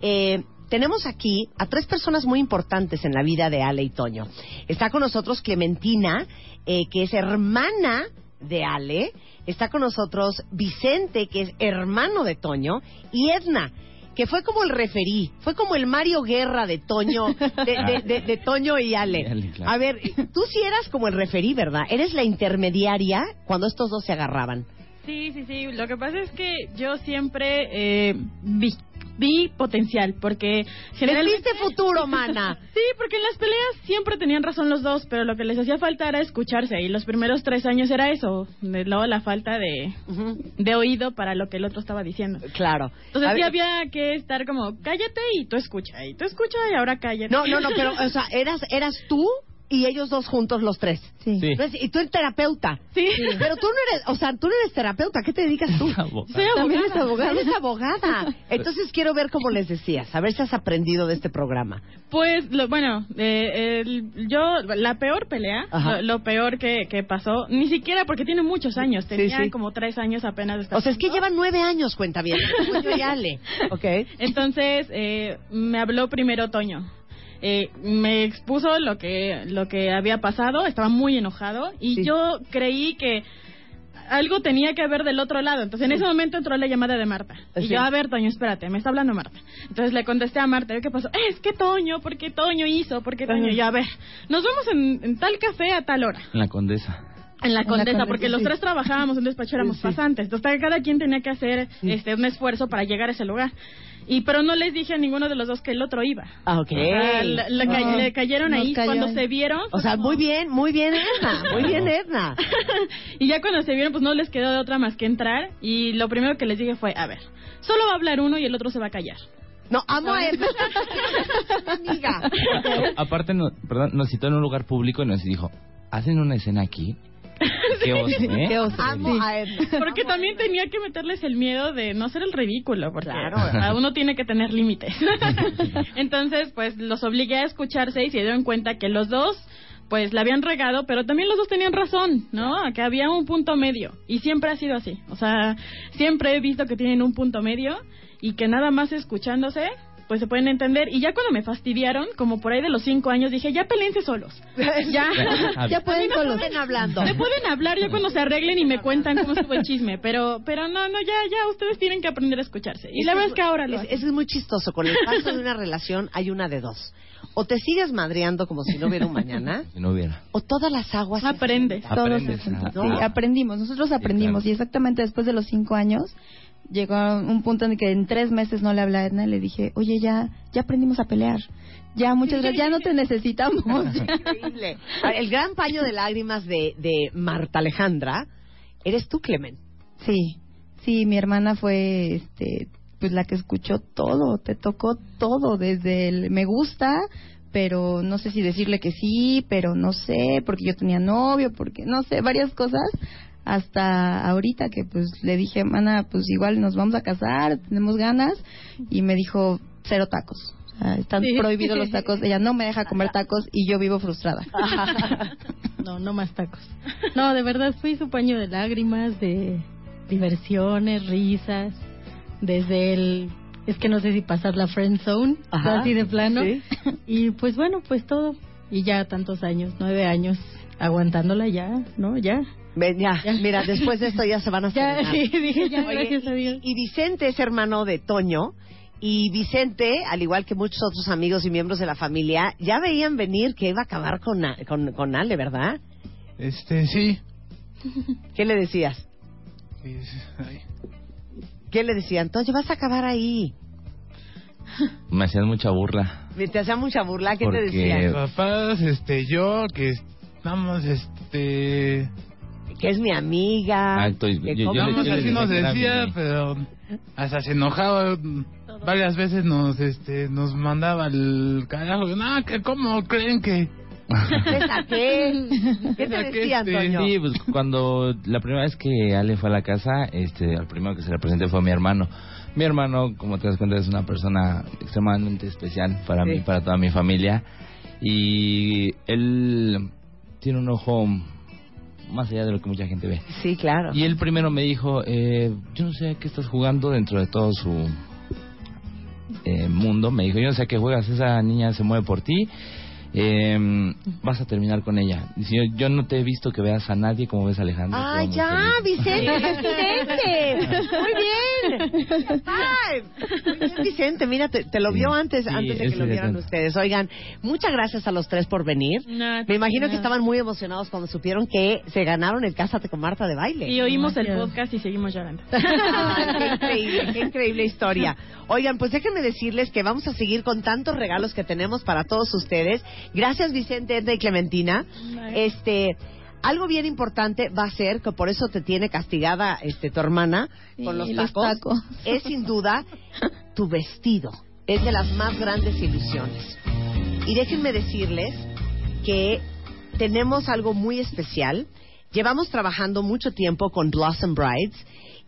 eh, tenemos aquí a tres personas muy importantes en la vida de Ale y Toño. Está con nosotros Clementina, eh, que es hermana de Ale. Está con nosotros Vicente, que es hermano de Toño. Y Edna, que fue como el referí, fue como el Mario Guerra de Toño, de, de, de, Toño y Ale. A ver, tú sí eras como el referí, ¿verdad? Eres la intermediaria cuando estos dos se agarraban. Sí, sí, sí. Lo que pasa es que yo siempre eh, vi vi potencial, porque generalmente... viste futuro, mana! sí, porque en las peleas siempre tenían razón los dos, pero lo que les hacía falta era escucharse, y los primeros tres años era eso, luego la falta de, de oído para lo que el otro estaba diciendo. Claro. Entonces sí había que estar como, cállate y tú escucha, y tú escucha y ahora cállate. No, no, no, pero, o sea, ¿eras, eras tú y ellos dos juntos los tres. Sí. y tú eres terapeuta. Sí. Pero tú no eres, o sea, tú no eres terapeuta. ¿Qué te dedicas tú? Soy abogada. abogada. Eres abogada. Entonces quiero ver cómo les decías. A ver si has aprendido de este programa. Pues, lo, bueno, eh, el, yo, la peor pelea, lo, peor que, que, pasó, ni siquiera porque tiene muchos años. Tenía como tres años apenas de estar O sea, es que llevan nueve años, cuenta bien. yo ya le. Ok. Entonces, eh, me habló primero Toño eh, me expuso lo que lo que había pasado, estaba muy enojado y yo creí que algo tenía que haber del otro lado. Entonces, en ese momento entró la llamada de Marta. Y yo, a ver, Toño, espérate, me está hablando Marta. Entonces le contesté a Marta, ¿qué pasó? Es que Toño, ¿por qué Toño hizo? ¿Por qué Toño? Y a ver, nos vemos en, tal café a tal hora. En la Condesa. En la Condesa, porque los tres trabajábamos en un despacho, éramos pasantes. Entonces, cada quien tenía que hacer este un esfuerzo para llegar a ese lugar. Y pero no les dije a ninguno de los dos que el otro iba. Ah, ok. le, cayeron ahí cuando se vieron. O sea, muy bien, muy bien Edna, muy bien Edna. y ya cuando se vieron, pues no les quedó de otra más que entrar. Y lo primero que les dije fue, a ver, solo va a hablar uno y el otro se va a callar. No, amo a Edna. Aparte, no, perdón, nos citó en un lugar público y nos dijo, ¿hacen una escena aquí? Qué oso, ¿eh? Qué oso. Amo a Porque también tenía que meterles el miedo de no ser el ridículo, porque claro. uno tiene que tener límites. Entonces, pues los obligué a escucharse y se dieron cuenta que los dos pues la habían regado, pero también los dos tenían razón, ¿no? Que había un punto medio. Y siempre ha sido así. O sea, siempre he visto que tienen un punto medio y que nada más escuchándose pues se pueden entender. Y ya cuando me fastidiaron, como por ahí de los cinco años, dije, ya pelense solos. ya, ya pueden, solos. hablando. Se pueden hablar ya cuando se arreglen y me cuentan cómo estuvo el chisme. Pero, pero no, no, ya, ya, ustedes tienen que aprender a escucharse. Y la verdad es que ahora lo es, es muy chistoso. Con el paso de una relación hay una de dos. O te sigues madreando como si no hubiera un mañana. Si no hubiera. O todas las aguas. Aprendes. Aprendes. sí, aprendimos. Nosotros aprendimos. Y exactamente después de los cinco años llegó a un punto en que en tres meses no le hablé a Edna y le dije, oye, ya, ya aprendimos a pelear. Ya, muchas gracias, ya no te necesitamos. Increíble. El gran paño de lágrimas de, de Marta Alejandra, eres tú, Clemen. Sí, sí, mi hermana fue, este, pues la que escuchó todo, te tocó todo, desde el me gusta, pero no sé si decirle que sí, pero no sé, porque yo tenía novio, porque no sé, varias cosas, hasta ahorita que pues le dije, mana, pues igual nos vamos a casar, tenemos ganas, y me dijo, cero tacos. están prohibidos los tacos, ella no me deja comer tacos y yo vivo frustrada. no, no más tacos. No, de verdad fui su paño de lágrimas, de diversiones, risas, desde el es que no sé si pasar la friend zone, así de plano. Y pues bueno, pues todo. Y ya tantos años, nueve años, aguantándola ya, ¿no? Ya. Ven, ya, mira, después de esto ya se van a ya, sí, dije ya, gracias a Dios. Y Vicente es hermano de Toño Y Vicente, al igual que muchos otros amigos y miembros de la familia, ya veían venir que iba a acabar con, A- con, con Ale, ¿verdad? Este, sí. ¿Qué le decías? Ay. ¿Qué le decían? Entonces vas a acabar ahí. Me hacían mucha burla. Te hacía mucha burla. ¿Qué te Porque- decían? Papás, este, yo, que estamos, este... Que es mi amiga. Exacto, yo- le así decía nos decía, pero hasta se enojaba. Varias veces nos, este, nos mandaba el carajo. No, que cómo creen que... ¿Te saqué? ¿Qué te decía, Antonio? Sí, pues cuando la primera vez que Ale fue a la casa, este, el primero que se le presenté fue mi hermano. Mi hermano, como te das cuenta, es una persona extremadamente especial para Sí. mí, para toda mi familia. Y él tiene un ojo más allá de lo que mucha gente ve. Sí, claro. Y él primero me dijo, eh, yo no sé a qué estás jugando dentro de todo su eh, mundo. Me dijo, yo no sé a qué juegas, esa niña se mueve por ti. Eh, vas a terminar con ella. Dice, yo, yo no te he visto que veas a nadie como ves a Alejandro. ¡Ay, Estuvo muy ya, feliz". Vicente! ¡Vicente! ¡Muy bien! Muy bien, Vicente, mira, te, te lo vio antes, Sí, antes de que lo vieran ustedes. Oigan, muchas gracias a los tres por venir. Me imagino que estaban muy emocionados cuando supieron que se ganaron el Cásate con Marta de baile. Y oímos el podcast y seguimos llorando. Qué increíble, qué increíble historia. Oigan, pues déjenme decirles que vamos a seguir con tantos regalos que tenemos para todos ustedes. Gracias, Vicente, Edna y Clementina. Este, algo bien importante va a ser que por eso te tiene castigada este tu hermana con los los tacos. tacos. Es sin duda tu vestido. Es de las más grandes ilusiones. Y déjenme decirles que tenemos algo muy especial. Llevamos trabajando mucho tiempo con Blossom Brides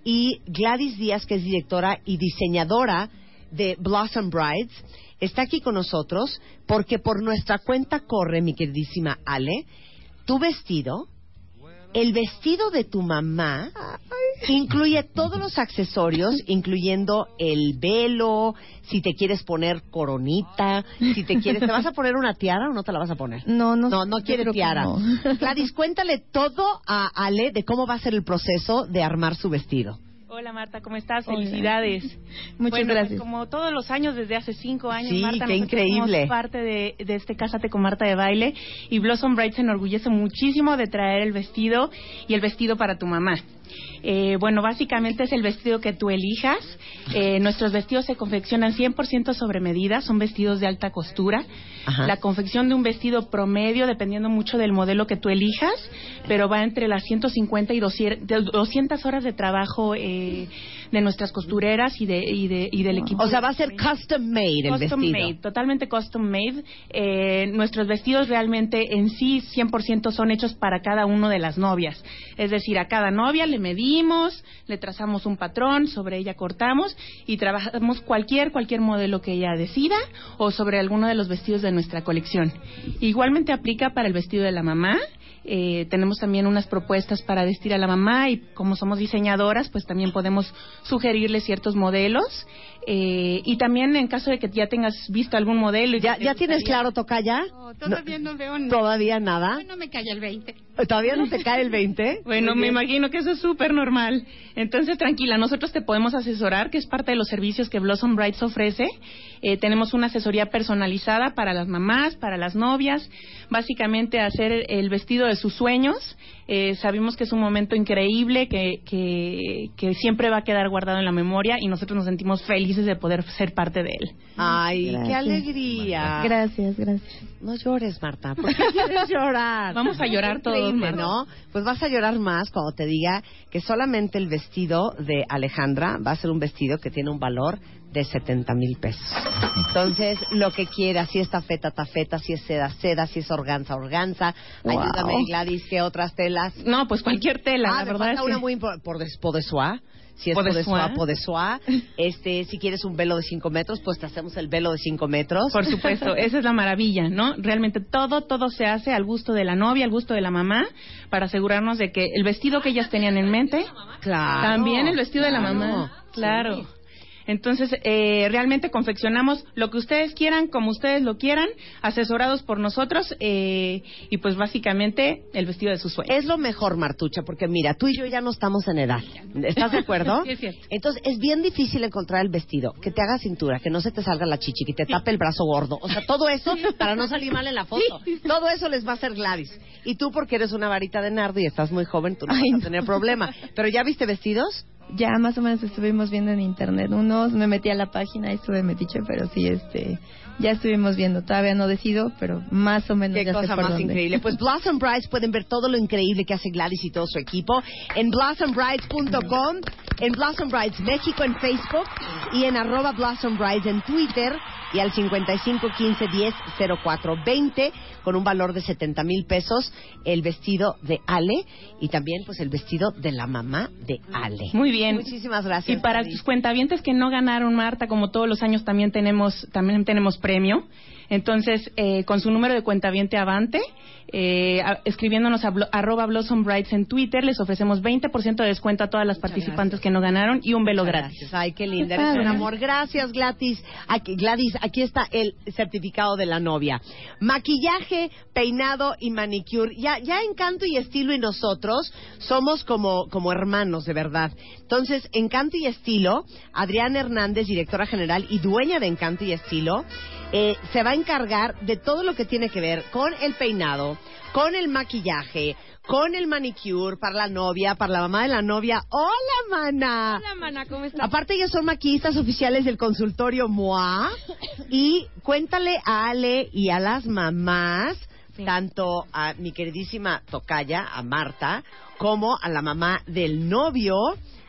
y Gladys Díaz, que es directora y diseñadora de Blossom Brides, está aquí con nosotros porque por nuestra cuenta corre, mi queridísima Ale, tu vestido, el vestido de tu mamá incluye todos los accesorios, incluyendo el velo, si te quieres poner coronita, si te quieres, ¿te vas a poner una tiara o no te la vas a poner? No, no. No, no quiere tiara. no. Gladys, cuéntale todo a Ale de cómo va a ser el proceso de armar su vestido. Hola Marta, ¿cómo estás? Hola. Felicidades. Muchas Bueno, gracias. pues, como todos los años, desde hace cinco años, Sí, Marta, qué increíble. somos parte de, de este Cásate con Marta de baile y Blossom Bright se enorgullece muchísimo de traer el vestido y el vestido para tu mamá. Eh, bueno, básicamente es el vestido que tú elijas. Eh, nuestros vestidos se confeccionan 100% sobre medida, son vestidos de alta costura. Ajá. La confección de un vestido promedio, dependiendo mucho del modelo que tú elijas, pero va entre las 150 y 200 de 200 horas de trabajo eh, de nuestras costureras y, de, y, de, y del equipo. O sea, va a ser custom made el Custom vestido. made, totalmente custom made. Eh, nuestros vestidos realmente en sí 100% son hechos para cada uno de las novias. Es decir, a cada novia le medimos, le trazamos un patrón, sobre ella cortamos y trabajamos cualquier cualquier modelo que ella decida o sobre alguno de los vestidos de nuestra colección. Igualmente aplica para el vestido de la mamá. Eh, tenemos también unas propuestas para vestir a la mamá y como somos diseñadoras, pues también podemos sugerirle ciertos modelos. Eh, y también en caso de que ya tengas visto algún modelo. y ¿Ya, ya tienes claro, Tocaya? Todavía no, veo nada. ¿Todavía nada? No me cae el 20. ¿Todavía no te cae el 20? Bueno, me imagino que eso es súper normal. Entonces, tranquila, nosotros te podemos asesorar, que es parte de los servicios que Blossom Brights ofrece. Eh, tenemos una asesoría personalizada para las mamás, para las novias, básicamente hacer el vestido de sus sueños. Eh, sabemos que es un momento increíble, que, que, que siempre va a quedar guardado en la memoria y nosotros nos sentimos felices de poder ser parte de él. Ay, qué Gracias. alegría. Gracias, gracias. No llores, Marta. ¿Por qué quieres llorar? Vamos a llorar todos, Increíble. ¿no? Pues vas a llorar más cuando te diga que solamente el vestido de Alejandra va a ser un vestido que tiene un valor de 70 mil pesos. Entonces, lo que quieras, si es tafeta, tafeta, si es seda, seda, si es organza, organza. Wow. Ayúdame, Gladys, ¿qué otras telas? No, pues cualquier tela, Ah, la verdad es que... una muy por por de soie. Si es por de soie. Este, si quieres un velo de 5 metros, pues te hacemos el velo de 5 metros. Por supuesto, esa es la maravilla, ¿no? Realmente todo, todo se hace al gusto de la novia, al gusto de la mamá, para asegurarnos de que el vestido que ellas tenían en mente, Claro, también el vestido de la mamá, claro. sí. Entonces, eh, realmente confeccionamos lo que ustedes quieran, como ustedes lo quieran, asesorados por nosotros eh, y pues básicamente el vestido de sus sueños. Es lo mejor, Martucha, porque mira, tú y yo ya no estamos en edad. ¿Estás de acuerdo? Sí, es cierto. Entonces, es bien difícil encontrar el vestido que te haga cintura, que no se te salga la chichi, que te tape el brazo gordo. O sea, todo eso para no salir mal en la foto. Todo eso les va a hacer Gladys. Y tú, porque eres una varita de nardo y estás muy joven, tú no vas a tener problema. Pero ¿ya viste vestidos? Ya más o menos estuvimos viendo en internet unos, me metí a la página y estuve metiche, pero sí, este, ya estuvimos viendo. Todavía no decido, pero más o menos Qué ya sé cosa por más dónde. increíble. Pues Blossom Brides pueden ver todo lo increíble que hace Gladys y todo su equipo en blossombrides.com, en Blossom Brides México en Facebook y en arroba Blossom Brides en Twitter y al 55 15 10 04 20 con un valor de 70 mil pesos el vestido de Ale y también pues el vestido de la mamá de Ale. Muy bien. Muchísimas gracias. Y para tus cuentavientes que no ganaron, Marta, como todos los años también tenemos, también tenemos premio. Entonces, eh, con su número de cuentaviente avante, eh, a- escribiéndonos a blo- arroba Blossom Brides en Twitter, les ofrecemos 20% de descuento a todas las participantes que no ganaron y un velo Muchas gratis. gracias. Ay, qué linda, Qué eres un amor. Gracias, Gladys. Aquí, Gladys, aquí está el certificado de la novia. Maquillaje, peinado y manicure. Ya, ya Encanto y Estilo y nosotros somos como, como hermanos, de verdad. Entonces, Encanto y Estilo, Adriana Hernández, directora general y dueña de Encanto y Estilo, eh, se va a encargar de todo lo que tiene que ver con el peinado, con el maquillaje, con el manicure para la novia, para la mamá de la novia. ¡Hola, mana! Hola, mana, ¿cómo estás? Aparte ellos son maquillistas oficiales del consultorio MOA y cuéntale a Ale y a las mamás, tanto a mi queridísima Tocaya, a Marta, como a la mamá del novio,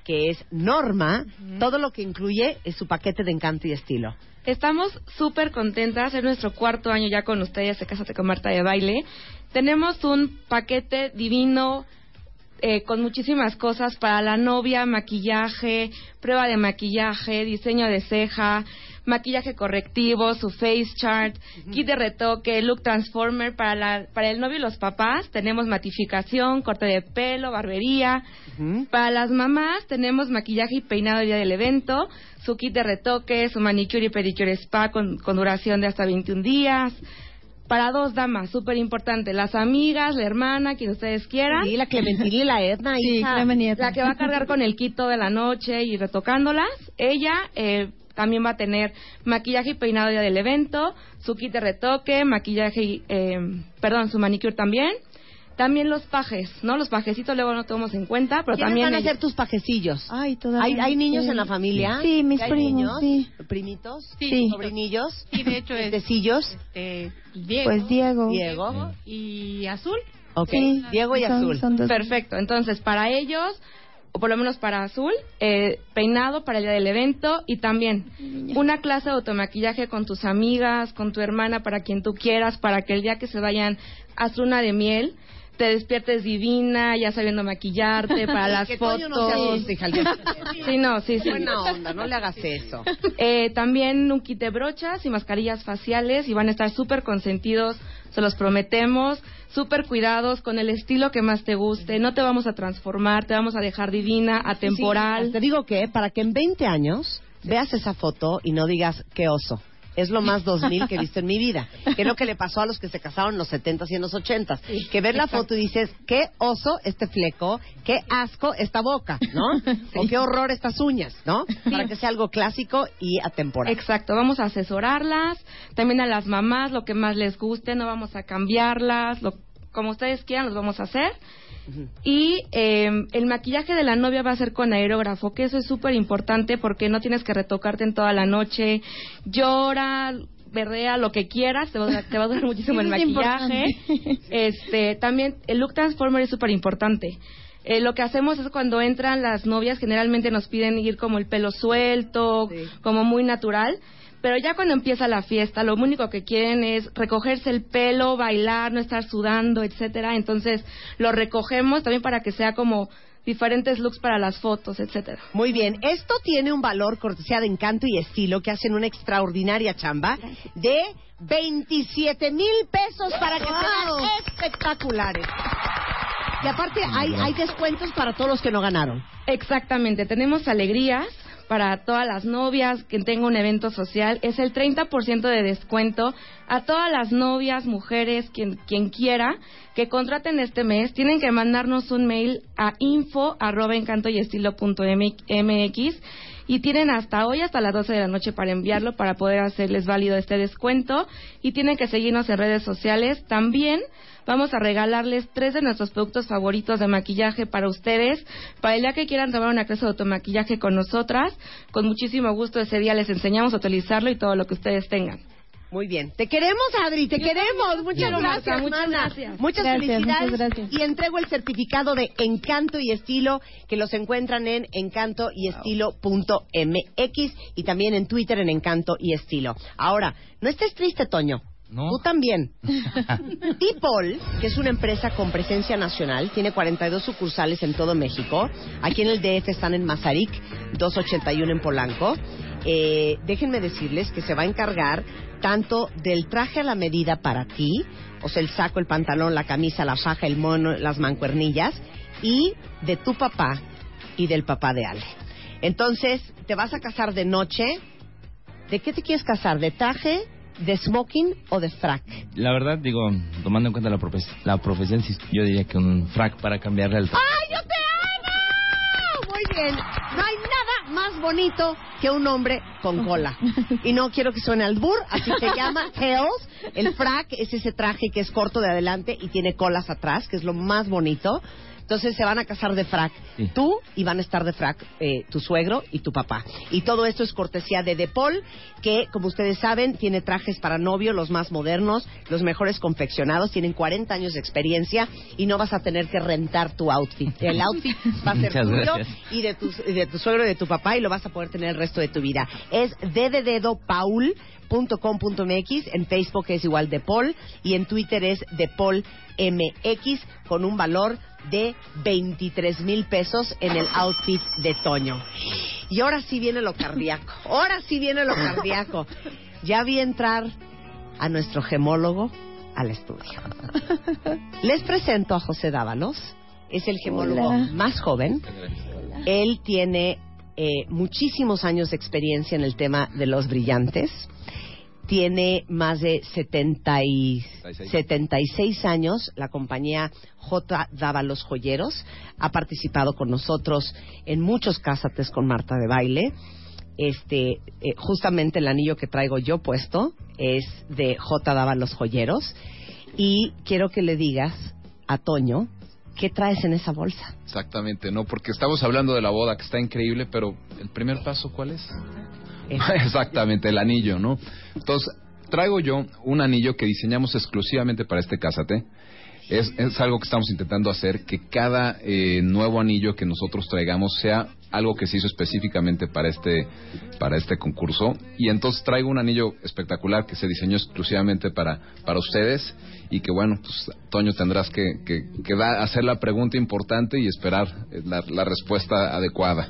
que es Norma, todo lo que incluye es su paquete de encanto y estilo. Estamos súper contentas, es nuestro cuarto año ya con ustedes de Cásate con Marta de Baile. Tenemos un paquete divino eh, con muchísimas cosas para la novia, maquillaje, prueba de maquillaje, diseño de ceja, maquillaje correctivo, su face chart, kit de retoque, look transformer para, la, para el novio y los papás. Tenemos matificación, corte de pelo, barbería. Para las mamás tenemos maquillaje y peinado el día del evento, su kit de retoque, su manicure y pedicure spa con, con duración de hasta 21 días. Para dos damas, súper importante, las amigas, la hermana, quien ustedes quieran. Sí, la Clementina y la Edna, Sí, hija. Y. La que va a cargar con el kit de la noche y retocándolas. Ella eh, también va a tener maquillaje y peinado día del evento, su kit de retoque, maquillaje y, eh, perdón, su manicure también. También los pajes, ¿no? Los pajecitos luego no tomamos en cuenta, pero ¿Quiénes también van a ser tus pajecillos? Ay, todavía ¿Hay, no hay niños sé. en la familia? Sí, mis ¿Hay primos, niños? sí. ¿Primitos? Sí. ¿Sobrinillos? Sí, de hecho es ¿Tecillos? este, Diego. Pues Diego. Diego. Y Azul. Ok, Sí, Diego y son- Azul. son dos. Perfecto. Entonces, para ellos, o por lo menos para Azul, eh, peinado para el día del evento y también una clase de automaquillaje con tus amigas, con tu hermana, para quien tú quieras, para que el día que se vayan a su luna de miel te despiertes divina, ya sabiendo maquillarte para las Que fotos. No se Sí, no, sí, sí. Buena onda, no le hagas eso. Eh, también un kit de brochas y mascarillas faciales y van a estar súper consentidos, se los prometemos, súper cuidados con el estilo que más te guste. No te vamos a transformar, te vamos a dejar divina, atemporal. Sí, te digo que para que en 20 años veas esa foto y no digas qué oso. Es lo más 2000 que he visto en mi vida. Que es lo que le pasó a los que se casaron en los 70s y en los 80s. Que ves la foto y dices, qué oso este fleco, qué asco esta boca, ¿no? O qué horror estas uñas, ¿no? Para que sea algo clásico y atemporal. Exacto, vamos a asesorarlas, también a las mamás, lo que más les guste, no vamos a cambiarlas, lo, como ustedes quieran, los vamos a hacer. Y eh, el maquillaje de la novia va a ser con aerógrafo, que eso es súper importante porque no tienes que retocarte en toda la noche. Llora, berrea, lo que quieras, te va, a durar- te va a durar muchísimo el es maquillaje. Este, también el look transformer es súper importante. Eh, lo que hacemos es cuando entran las novias, generalmente nos piden ir como el pelo suelto, como muy natural. Pero ya cuando empieza la fiesta, lo único que quieren es recogerse el pelo, bailar, no estar sudando, etcétera. Entonces lo recogemos también para que sea como diferentes looks para las fotos, etcétera. Muy bien, esto tiene un valor cortesía de encanto y estilo que hacen una extraordinaria chamba de 27 mil pesos para que sean espectaculares. Y aparte hay, hay descuentos para todos los que no ganaron. Exactamente, tenemos alegrías para todas las novias que tenga un evento social. Es el 30% de descuento a todas las novias, mujeres, quien, quien quiera que contraten este mes. Tienen que mandarnos un mail a info arroba encanto y estilo punto y tienen hasta hoy, hasta las 12 de la noche para enviarlo, para poder hacerles válido este descuento. Y tienen que seguirnos en redes sociales. También vamos a regalarles tres de nuestros productos favoritos de maquillaje para ustedes. Para el día que quieran tomar una clase de automaquillaje con nosotras, con muchísimo gusto ese día les enseñamos a utilizarlo y todo lo que ustedes tengan. Muy bien. Te queremos, Adri, te queremos. Muchas gracias, muchas mana. gracias. Muchas Gracias, felicidades. muchas gracias. Y entrego el certificado de Encanto y Estilo que los encuentran en encantoyestilo.mx y también en Twitter en Encanto y Estilo. Ahora, no estés triste, Toño. Tú también. Tipol, que es una empresa con presencia nacional, tiene 42 sucursales en todo México. Aquí en el DF están en Mazarik, 281 en Polanco. Eh, déjenme decirles que se va a encargar tanto del traje a la medida para ti, o sea, el saco, el pantalón, la camisa, la faja, el mono, las mancuernillas, y de tu papá y del papá de Ale. Entonces, te vas a casar de noche. ¿De qué te quieres casar? ¿De traje, de smoking o de frac? La verdad, digo, tomando en cuenta la, profes- la profesión, yo diría que un frac para cambiarle el... ¡Ay, yo te amo! Muy bien. No hay nada más bonito que un hombre con cola. Y no quiero que suene albur, así se llama tails. El frac es ese traje que es corto de adelante y tiene colas atrás, que es lo más bonito. Entonces se van a casar de frac tú y van a estar de frac eh, tu suegro y tu papá. Y todo esto es cortesía de Depol, que como ustedes saben tiene trajes para novio, los más modernos, los mejores confeccionados, tienen 40 años de experiencia y no vas a tener que rentar tu outfit. El outfit va a ser Muchas tuyo gracias. y de tu, de tu suegro y de tu papá y lo vas a poder tener el resto de tu vida. Es de de dedo Paul .com.mx, en Facebook es igual de Paul y en Twitter es de Paul MX con un valor de 23 mil pesos en el outfit de Toño. Y ahora sí viene lo cardíaco, ahora sí viene lo cardíaco. Ya vi entrar a nuestro gemólogo al estudio. Les presento a José Dávalos, es el gemólogo Hola. más joven. Él tiene eh, muchísimos años de experiencia en el tema de los brillantes. Tiene más de 70 y 76 años. La compañía J. Dávalos Joyeros ha participado con nosotros en muchos cásates con Marta de Baile. Este, eh, justamente el anillo que traigo yo puesto es de J. Dávalos Joyeros. Y quiero que le digas a Toño qué traes en esa bolsa. Exactamente, no, porque estamos hablando de la boda que está increíble, pero el primer paso, ¿cuál es? Exactamente, el anillo, ¿no? Entonces, traigo yo un anillo que diseñamos exclusivamente para este cásate. Es, es algo que estamos intentando hacer, que cada eh, nuevo anillo que nosotros traigamos sea algo que se hizo específicamente para este, para este concurso. Y entonces traigo un anillo espectacular que se diseñó exclusivamente para, para ustedes y que bueno, pues Toño tendrás que, que, que da- hacer la pregunta importante y esperar eh, la, la respuesta adecuada.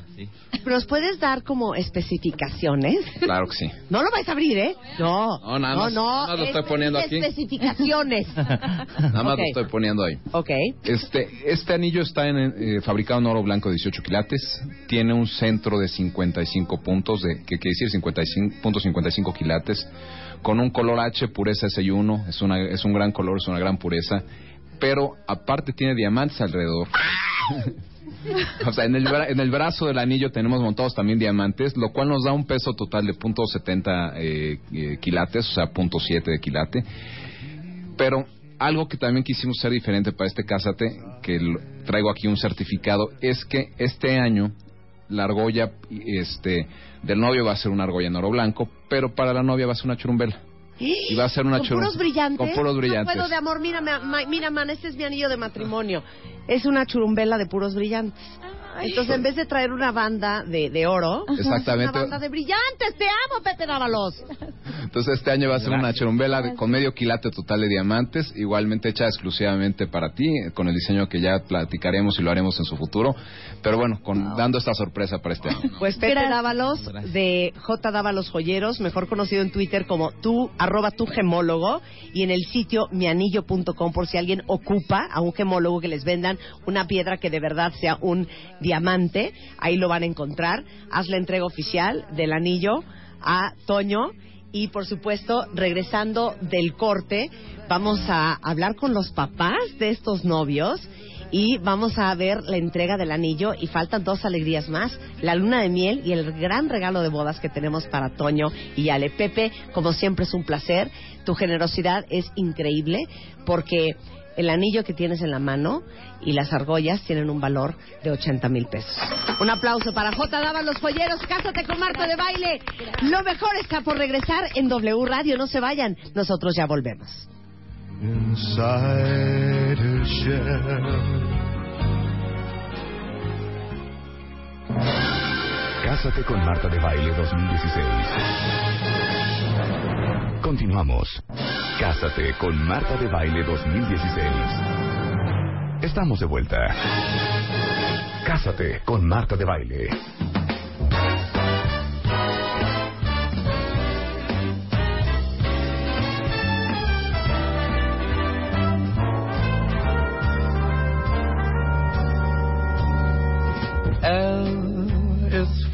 ¿Pero ¿Nos puedes dar como especificaciones? Claro que sí. No lo vais a abrir, ¿eh? No. No, nada no, más- no, nada más lo estoy poniendo aquí. Especificaciones. Nada más Ok. lo estoy poniendo ahí. ok. Este, este anillo está en, eh, fabricado en oro blanco de 18 quilates. Tiene un centro de 55 puntos, de, que quiere decir 55.55 quilates, con un color H, pureza SI1. Es, una, es un gran color, es una gran pureza. Pero aparte tiene diamantes alrededor. o sea, en el, bra- en el brazo del anillo tenemos montados también diamantes, lo cual nos da un peso total de .70 eh, eh, quilates, o sea, .7 de quilate. Pero algo que también quisimos hacer diferente para este cásate, que traigo aquí un certificado, es que este año la argolla este, del novio va a ser una argolla en oro blanco, pero para la novia va a ser una churumbela. Y va a ser una ¿Con puros brillantes? Con puros brillantes. No puedo, de amor, mira, ma- mira, man, este es mi anillo de matrimonio. Es una churumbela de puros brillantes. Entonces, en vez de traer una banda de, de oro, Exactamente. una banda de brillantes. ¡Te amo, Pepe Dávalos! Entonces este año va a ser una cherumbela de- con medio quilate total de diamantes, igualmente hecha exclusivamente para ti, con el diseño que ya platicaremos y lo haremos en su futuro. Pero bueno, con, dando esta sorpresa para este año. Pues Pepe Dávalos de J. Dávalos Joyeros, mejor conocido en Twitter como tú, arroba tu gemólogo, y en el sitio mianillo.com por si alguien ocupa a un gemólogo que les vendan una piedra que de verdad sea un diamante, ahí lo van a encontrar. Haz la entrega oficial del anillo a Toño. Y por supuesto, regresando del corte, vamos a hablar con los papás de estos novios y vamos a ver la entrega del anillo y faltan dos alegrías más, la luna de miel y el gran regalo de bodas que tenemos para Toño y Ale. Pepe, como siempre es un placer, tu generosidad es increíble porque el anillo que tienes en la mano y las argollas tienen un valor de 80 mil pesos. Un aplauso para J. Daban los joyeros, cásate con Marta de baile. Lo mejor está por regresar en W Radio, no se vayan, nosotros ya volvemos. inside her shell. Cásate con Marta de Baile 2016. Continuamos. Cásate con Marta de Baile 2016. Estamos de vuelta. Cásate con Marta de Baile.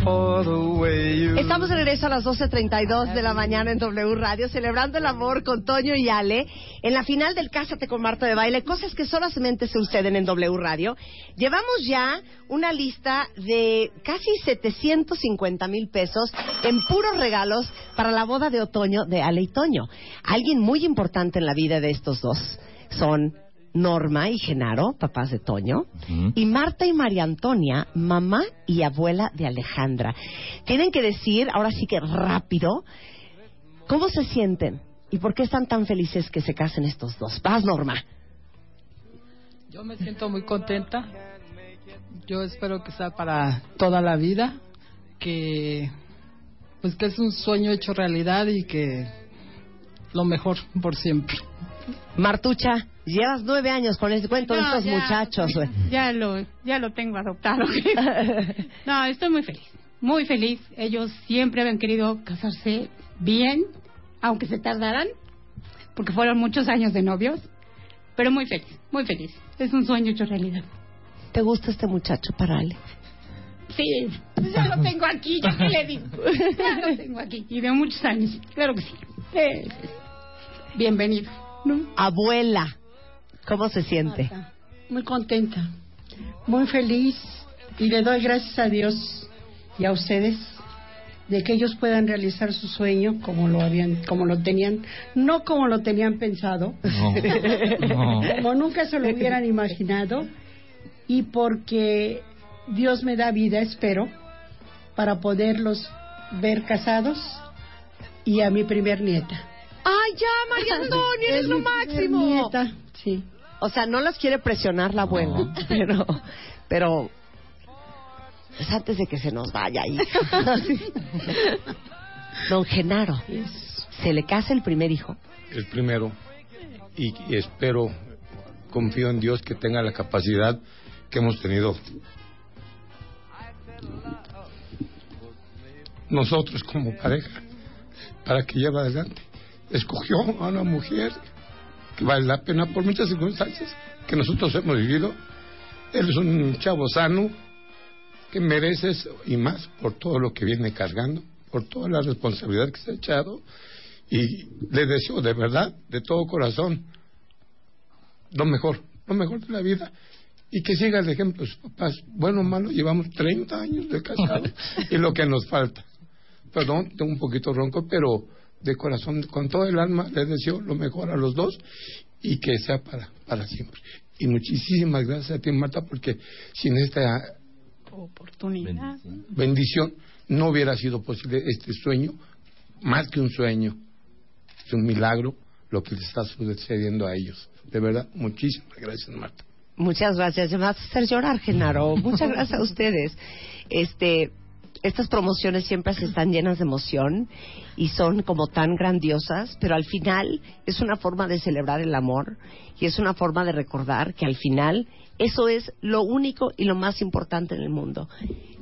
Estamos de regreso a las 12.32 de la mañana en W Radio, celebrando el amor con Toño y Ale. En la final del Cásate con Marta de Baile, cosas que solamente se suceden en W Radio. Llevamos ya una lista de casi 750 mil pesos en puros regalos para la boda de otoño de Ale y Toño. Alguien muy importante en la vida de estos dos son Norma y Genaro, papás de Toño, y Marta y María Antonia, mamá y abuela de Alejandra. Tienen que decir, ahora sí que rápido, ¿cómo se sienten? ¿Y por qué están tan felices que se casen estos dos? Vas, Norma. Yo me siento muy contenta. Yo espero que sea para toda la vida, que pues que es un sueño hecho realidad y que lo mejor por siempre. Martucha, llevas nueve años con este cuento de No, estos ya. muchachos. Ya lo, ya lo tengo adoptado. no, estoy muy feliz, muy feliz. Ellos siempre habían querido casarse bien, aunque se tardaran, porque fueron muchos años de novios, pero muy feliz, muy feliz. Es un sueño hecho realidad. ¿Te gusta este muchacho para Ale? Sí, pues ya lo tengo aquí, ya que le digo. Ya lo tengo aquí, y de muchos años, claro que sí. Eh, bienvenido. Abuela, ¿cómo se siente? Muy contenta, muy feliz. Y le doy gracias a Dios y a ustedes de que ellos puedan realizar su sueño como lo habían, como lo tenían, no como lo tenían pensado, No. como nunca se lo hubieran imaginado. Y porque Dios me da vida, espero, para poderlos ver casados y a mi primer nieta. ¡Ay, ya, María Antonia, eres Es lo máximo! nieta, sí. O sea, no las quiere presionar la abuela, pero, pero es antes de que se nos vaya, hija. Don Genaro, ¿se le casa el primer hijo? el primero y, y espero, confío en Dios que tenga la capacidad que hemos tenido nosotros como pareja para que lleve adelante. Escogió a una mujer que vale la pena por muchas circunstancias que nosotros hemos vivido. Él es un chavo sano que mereces y más por todo lo que viene cargando, por toda la responsabilidad que se ha echado y le deseo de verdad, de todo corazón, lo mejor, lo mejor de la vida y que siga el ejemplo de sus papás. Bueno o malo, llevamos 30 años de casados y lo que nos falta. Perdón, tengo un poquito ronco, pero de corazón, con todo el alma, les deseo lo mejor a los dos y que sea para, para siempre. Y muchísimas gracias a ti, Marta, porque sin esta Oportunidad. bendición no hubiera sido posible este sueño, más que un sueño, es un milagro lo que les está sucediendo a ellos. De verdad, muchísimas gracias, Marta. Muchas gracias. Me vas a hacer llorar, Genaro. Muchas gracias a ustedes. Este, estas promociones siempre se están llenas de emoción y son como tan grandiosas, pero al final es una forma de celebrar el amor y es una forma de recordar que al final eso es lo único y lo más importante en el mundo.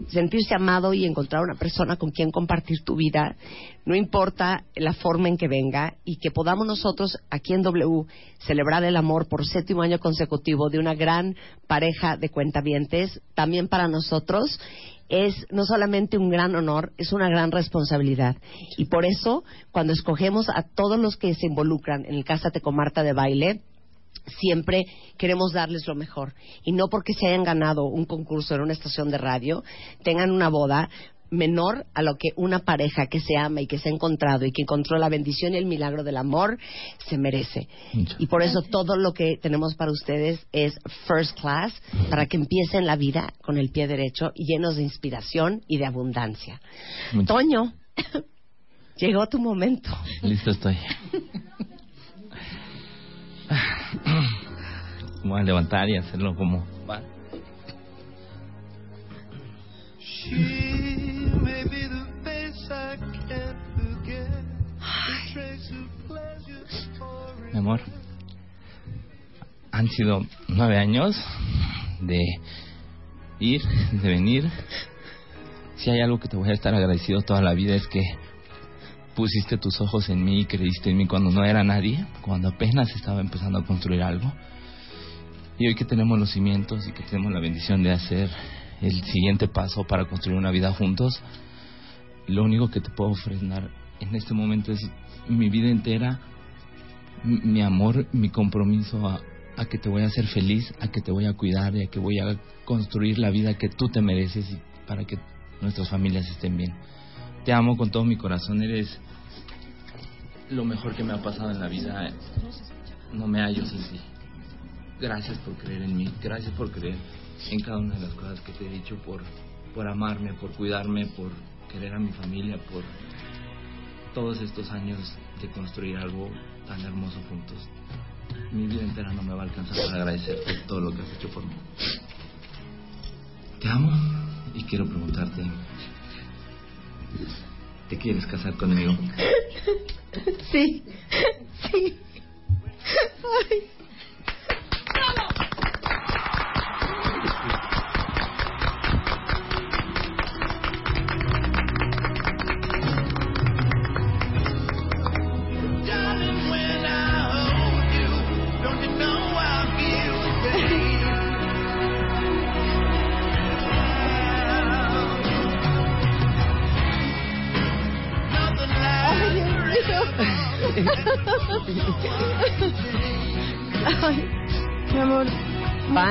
Sentirse amado y encontrar una persona con quien compartir tu vida, no importa la forma en que venga, y que podamos nosotros aquí en W celebrar el amor por séptimo año consecutivo de una gran pareja de cuentavientes, también para nosotros es no solamente un gran honor, es una gran responsabilidad. Y por eso, cuando escogemos a todos los que se involucran en el Cásate con de baile, siempre queremos darles lo mejor. Y no porque se hayan ganado un concurso en una estación de radio, tengan una boda menor a lo que una pareja que se ama y que se ha encontrado y que encontró la bendición y el milagro del amor se merece. Y por eso todo lo que tenemos para ustedes es first class, para que empiecen la vida con el pie derecho llenos de inspiración y de abundancia. Toño, llegó tu momento. Listo estoy. Voy a levantar y hacerlo como va. Mi amor, han sido nueve años de ir, de venir. Si hay algo que te voy a estar agradecido toda la vida es que pusiste tus ojos en mí y creíste en mí cuando no era nadie, cuando apenas estaba empezando a construir algo. Y hoy que tenemos los cimientos y que tenemos la bendición de hacer el siguiente paso para construir una vida juntos, lo único que te puedo ofrecer en este momento es mi vida entera, mi amor, mi compromiso a, a que te voy a hacer feliz, a que te voy a cuidar y a que voy a construir la vida que tú te mereces y para que nuestras familias estén bien. Te amo con todo mi corazón, eres lo mejor que me ha pasado en la vida. No me hallo sin ti. Gracias por creer en mí, gracias por creer en cada una de las cosas que te he dicho, por, por amarme, por cuidarme, por querer a mi familia, por todos estos años de construir algo tan hermoso juntos. Mi vida entera no me va a alcanzar para agradecerte todo lo que has hecho por mí. Te amo y quiero preguntarte, ¿te quieres casar conmigo? Sí, sí. Ay.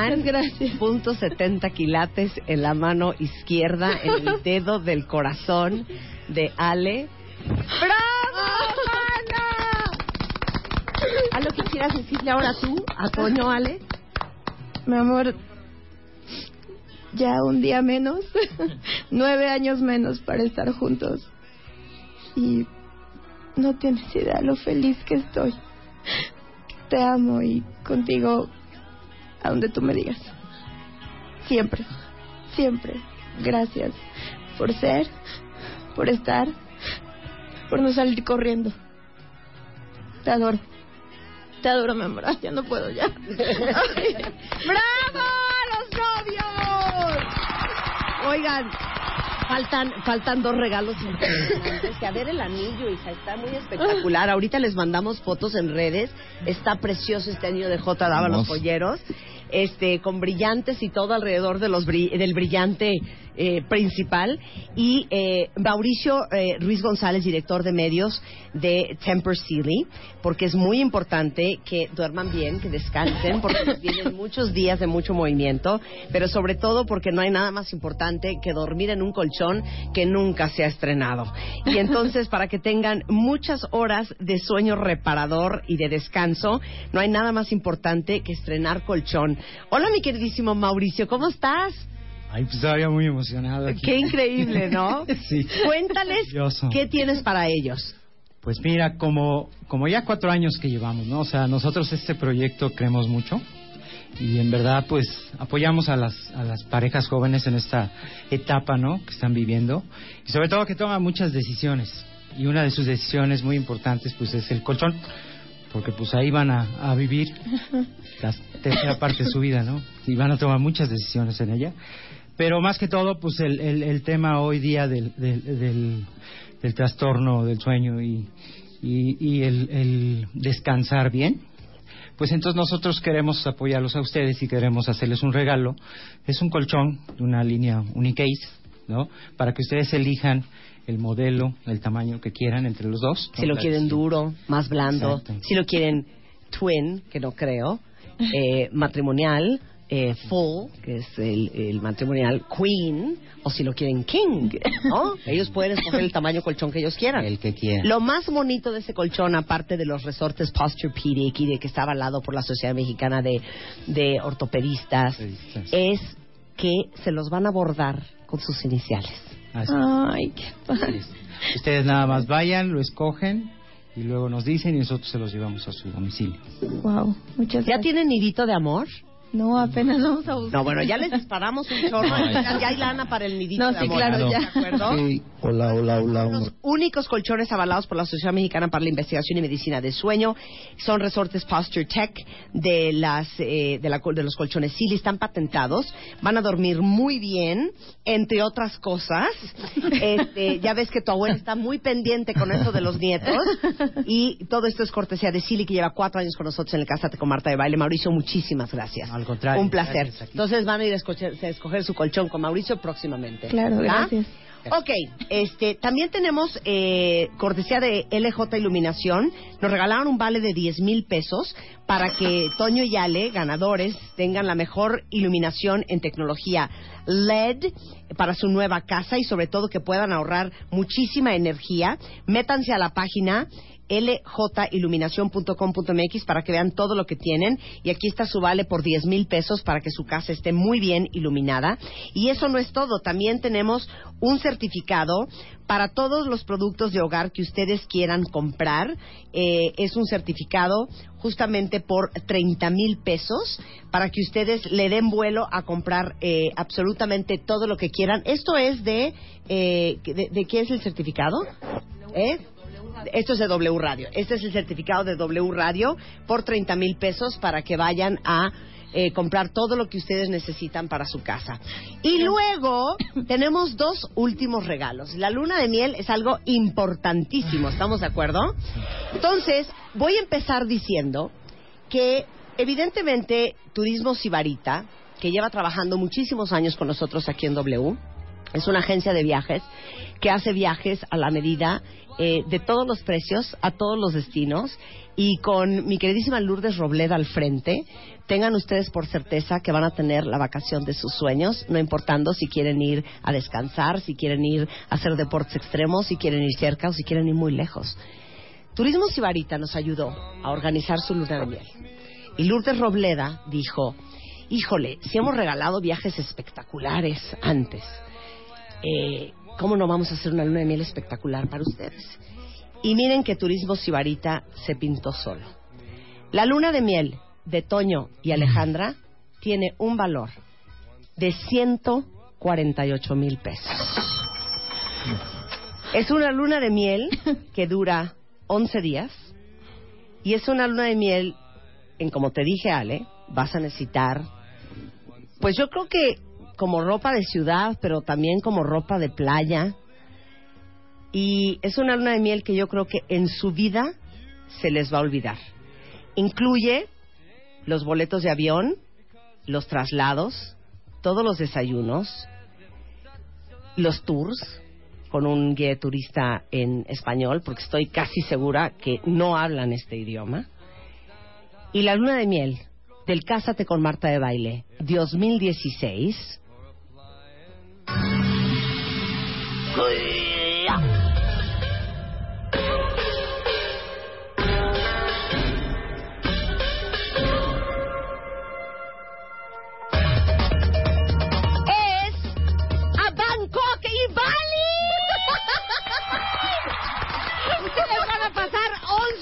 Van punto 70 quilates en la mano izquierda, en el dedo del corazón de Ale. ¡Bravo, Ana! ¿Algo que quieras decirle ahora tú a Toño, Ale? mi amor, ya un día menos, nueve años menos para estar juntos. Y no tienes idea lo feliz que estoy. Te amo y contigo a donde tú me digas. Siempre, siempre. Gracias por ser, por estar, por no salir corriendo. Te adoro. Te adoro, mi amor. Ya no puedo ya. ¡Bravo los novios! Oigan, faltan faltan dos regalos importantes. Que a ver el anillo, hija, está muy espectacular. Ahorita les mandamos fotos en redes. Está precioso este anillo de J. Dava los polleros. Este, con brillantes y todo alrededor de los bri- del brillante eh, principal. Y eh, Mauricio eh, Ruiz González, director de medios de Temper Sealy, porque es muy importante que duerman bien, que descansen, porque vienen muchos días de mucho movimiento, pero sobre todo porque no hay nada más importante que dormir en un colchón que nunca se ha estrenado. Y entonces, para que tengan muchas horas de sueño reparador y de descanso, no hay nada más importante que estrenar colchón. Hola, mi queridísimo Mauricio, ¿cómo estás? Ay, pues todavía muy emocionado aquí. Qué increíble, ¿no? sí. Cuéntales qué tienes para ellos. Pues mira, como, como ya cuatro años que llevamos, ¿no? O sea, nosotros este proyecto creemos mucho y en verdad pues apoyamos a las, a las parejas jóvenes en esta etapa, ¿no? Que están viviendo y sobre todo que toman muchas decisiones y una de sus decisiones muy importantes pues es el colchón porque pues ahí van a, a vivir la tercera parte de su vida, ¿no? Y van a tomar muchas decisiones en ella. Pero más que todo, pues el, el, el tema hoy día del, del, del, del trastorno del sueño y, y, y el, el descansar bien, pues entonces nosotros queremos apoyarlos a ustedes y queremos hacerles un regalo. Es un colchón de una línea Unicase, ¿no? Para que ustedes elijan el modelo, el tamaño que quieran entre los dos. Si lo quieren duro, más blando. Exacto. Si lo quieren twin, que no creo. eh, matrimonial, eh, full, que es el, el matrimonial queen. O si lo quieren king, ¿no? Ellos pueden escoger el tamaño colchón que ellos quieran. El que quieran. Lo más bonito de ese colchón, aparte de los resortes Posturepedic y de que está avalado por la Sociedad Mexicana de, de Ortopedistas, es que se los van a bordar con sus iniciales. Ay, qué padre. Ustedes nada más vayan, lo escogen y luego nos dicen y nosotros se los llevamos a su domicilio. Wow, muchas ¿Ya tienen nidito de amor? No, apenas vamos a buscar. No, bueno, ya les disparamos un chorro. No, ya, hay lana para el nidito No, de sí, amor. claro, ya. ¿De acuerdo? Sí, hola, hola, hola. hola. únicos colchones avalados por la Sociedad Mexicana para la Investigación y Medicina del Sueño. Son resortes Posture Tech de las eh, de, la, de los colchones Silly, están patentados. Van a dormir muy bien, entre otras cosas. Este, ya ves que tu abuela está muy pendiente con eso de los nietos. Y todo esto es cortesía de Silly, que lleva cuatro años con nosotros en el Cásate con Marta de Baile. Mauricio, muchísimas gracias. Al contrario. Un placer. Entonces van a ir a escoger, a escoger su colchón con Mauricio próximamente. Claro, ¿verdad? gracias. Ok, este, también tenemos eh, cortesía de LJ Iluminación. Nos regalaron un vale de 10 mil pesos para que Toño y Ale, ganadores, tengan la mejor iluminación en tecnología LED para su nueva casa y sobre todo que puedan ahorrar muchísima energía. Métanse a la página ljiluminación.com.mx para que vean todo lo que tienen. Y aquí está su vale por 10 mil pesos para que su casa esté muy bien iluminada. Y eso no es todo. También tenemos un certificado para todos los productos de hogar que ustedes quieran comprar. Eh, es un certificado justamente por 30 mil pesos para que ustedes le den vuelo a comprar eh, absolutamente todo lo que quieran. Esto es de eh, de, de qué es el certificado ¿Eh? Esto es de W Radio. Este es el certificado de W Radio por 30 mil pesos para que vayan a eh, comprar todo lo que ustedes necesitan para su casa. Y luego tenemos dos últimos regalos. La luna de miel es algo importantísimo, ¿estamos de acuerdo? Entonces, voy a empezar diciendo que evidentemente Turismo Sibarita, que lleva trabajando muchísimos años con nosotros aquí en W, es una agencia de viajes que hace viajes a la medida eh, de todos los precios, a todos los destinos. Y con mi queridísima Lourdes Robleda al frente, tengan ustedes por certeza que van a tener la vacación de sus sueños, no importando si quieren ir a descansar, si quieren ir a hacer deportes extremos, si quieren ir cerca o si quieren ir muy lejos. Turismo Sibarita nos ayudó a organizar su luna de miel. Y Lourdes Robleda dijo, híjole, si hemos regalado viajes espectaculares antes, eh, ¿cómo no vamos a hacer una luna de miel espectacular para ustedes? Y miren que Turismo Sibarita se pintó solo. La luna de miel de Toño y Alejandra tiene un valor de 148 mil pesos. Es una luna de miel que dura 11 días y es una luna de miel en como te dije Ale, vas a necesitar pues yo creo que como ropa de ciudad, pero también como ropa de playa. Y es una luna de miel que yo creo que en su vida se les va a olvidar. Incluye los boletos de avión, los traslados, todos los desayunos, los tours con un guía turista en español, porque estoy casi segura que no hablan este idioma. Y la luna de miel del Cásate con Marta de Baile 2016 pasar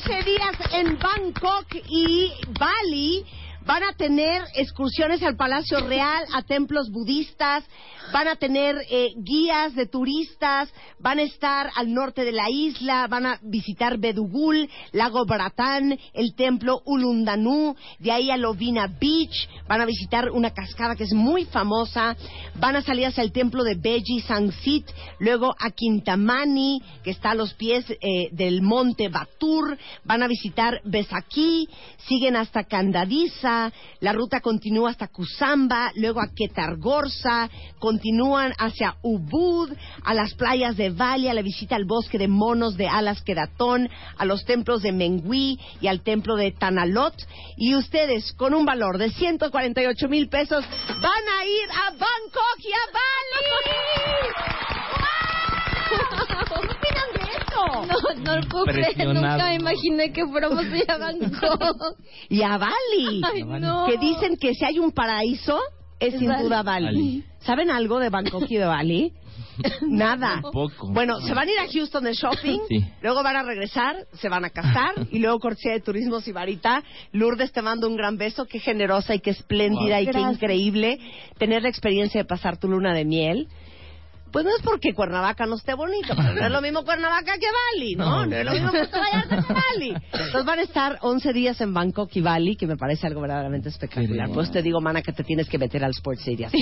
11 días en Bangkok y Bali Van a tener excursiones al Palacio Real, a templos budistas, van a tener eh, guías de turistas, van a estar al norte de la isla, van a visitar Bedugul, Lago Bratán, el templo Ulundanu, de ahí a Lovina Beach, van a visitar una cascada que es muy famosa, van a salir hacia el templo de Beji Sangsit, luego a Quintamani, que está a los pies eh, del monte Batur, van a visitar Besaki, siguen hasta Candadiza, la ruta continúa hasta Kusamba, luego a Ketargorza, continúan hacia Ubud, a las playas de Bali, a la visita al bosque de monos de Alas Quedatón, a los templos de Mengui y al templo de Tanalot. Y ustedes, con un valor de 148 mil pesos, van a ir a Bangkok y a Bali. ¿Qué opinan de eso? No, no lo puedo creer. Nunca me imaginé que fuéramos a ir a Bangkok. y a Bali. Ay, no. Que dicen que si hay un paraíso, es Es sin Bali. duda Bali. Bali. ¿Saben algo de Bangkok y de Bali? Nada. Poco. Bueno, se van a ir a Houston de shopping, Sí. luego van a regresar, se van a casar y luego cortesía de Turismo Sibarita. Lourdes te mando un gran beso, qué generosa y qué espléndida Wow. y qué Gracias. increíble tener la experiencia de pasar tu luna de miel. Pues no es porque Cuernavaca no esté bonito, pero no es lo mismo Cuernavaca que Bali, ¿no? No, es lo mismo Puerto Vallarta que Bali. Entonces van a estar 11 días en Bangkok y Bali, que me parece algo verdaderamente espectacular. Pues te digo, mana, que te tienes que meter al Sports City. así.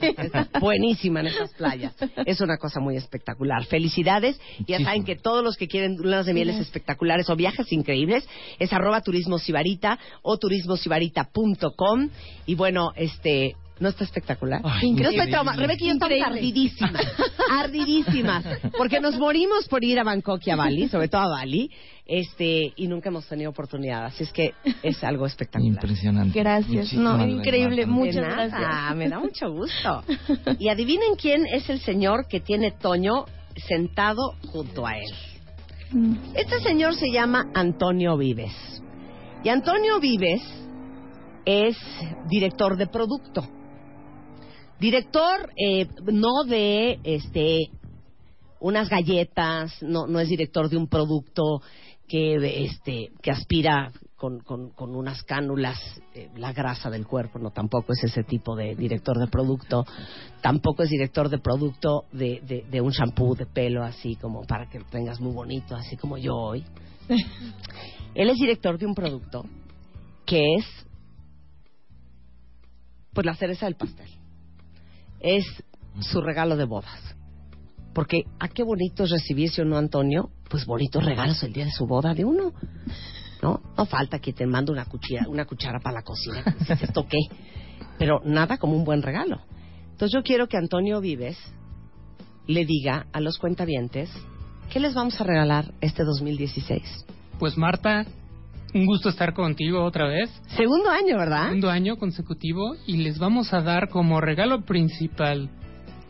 Está buenísima en esas playas. Es una cosa muy espectacular. Felicidades. Ya saben que todos los que quieren lunas de mieles espectaculares o viajes increíbles es arroba turismo sibarita o turismosibarita.com. Y bueno, este... ¿No está espectacular? Ay, no estoy trauma. Rebeca y yo estamos ardidísimas. Ardidísimas. Porque nos morimos por ir a Bangkok y a Bali, sobre todo a Bali. Este, y nunca hemos tenido oportunidad. Así es que es algo espectacular. Impresionante. Gracias. Muchísimas No, increíble. Muchas De nada, gracias. Me da mucho gusto. Y adivinen quién es el señor que tiene Toño sentado junto a él. Este señor se llama Antonio Vives. Y Antonio Vives es director de producto. Director eh, no de este unas galletas, no, no es director de un producto que este que aspira con, con, con unas cánulas eh, la grasa del cuerpo, no tampoco es ese tipo de director de producto, tampoco es director de producto de, de, de un shampoo de pelo así como para que lo tengas muy bonito, así como yo hoy. Él es director de un producto que es pues la cereza del pastel. Es su regalo de bodas. Porque a qué bonito es recibirse uno, Antonio, pues bonitos regalos el día de su boda de uno. ¿No? No falta que te mande una cuchara, una cuchara para la cocina. ¿Esto qué? Pero nada como un buen regalo. Entonces yo quiero que Antonio Vives le diga a los cuentavientes qué les vamos a regalar este 2016. Pues Marta, un gusto estar contigo otra vez. Segundo año, ¿verdad? Segundo año consecutivo y les vamos a dar como regalo principal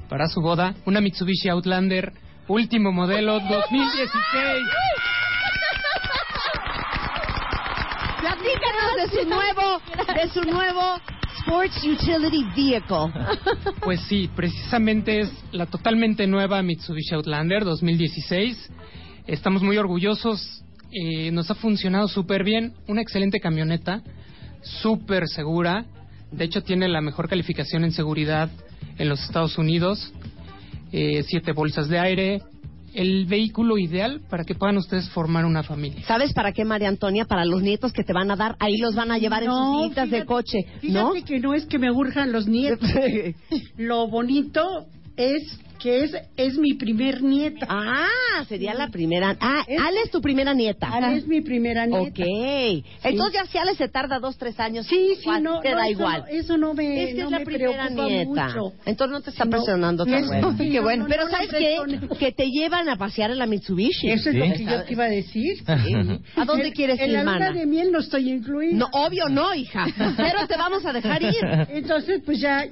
para su boda una Mitsubishi Outlander último modelo 2016. Platícanos de su nuevo, de su nuevo Sports Utility Vehicle. Pues sí, precisamente es la totalmente nueva Mitsubishi Outlander 2016. Estamos muy orgullosos, eh, nos ha funcionado súper bien, una excelente camioneta, súper segura, de hecho tiene la mejor calificación en seguridad en los Estados Unidos, eh, siete bolsas de aire, el vehículo ideal para que puedan ustedes formar una familia. ¿Sabes para qué, María Antonia? Para los nietos que te van a dar, ahí los van a llevar en sus sillitas de fíjate- coche, ¿no? Fíjate que no es que me urjan los nietos. Lo bonito es que es, es mi primer nieta. Ah, sería la primera. Ah, Ale es tu primera nieta. Ale es mi primera nieta. Ok. Entonces ya si Ale se tarda dos, tres años. Sí, sí, no, te no, da eso igual. no- eso no me- Es que no es la me primera nieta. mucho. Entonces no te está presionando es- abuelo. sí, Qué bueno. no, Pero ¿sabes qué? Que te llevan a pasear en la Mitsubishi. Eso es lo que yo te iba a decir. Sí. ¿A dónde En- quieres en ir, la luna de miel no estoy incluida. No, obvio no, hija. Pero te vamos a dejar ir. Entonces, pues ya,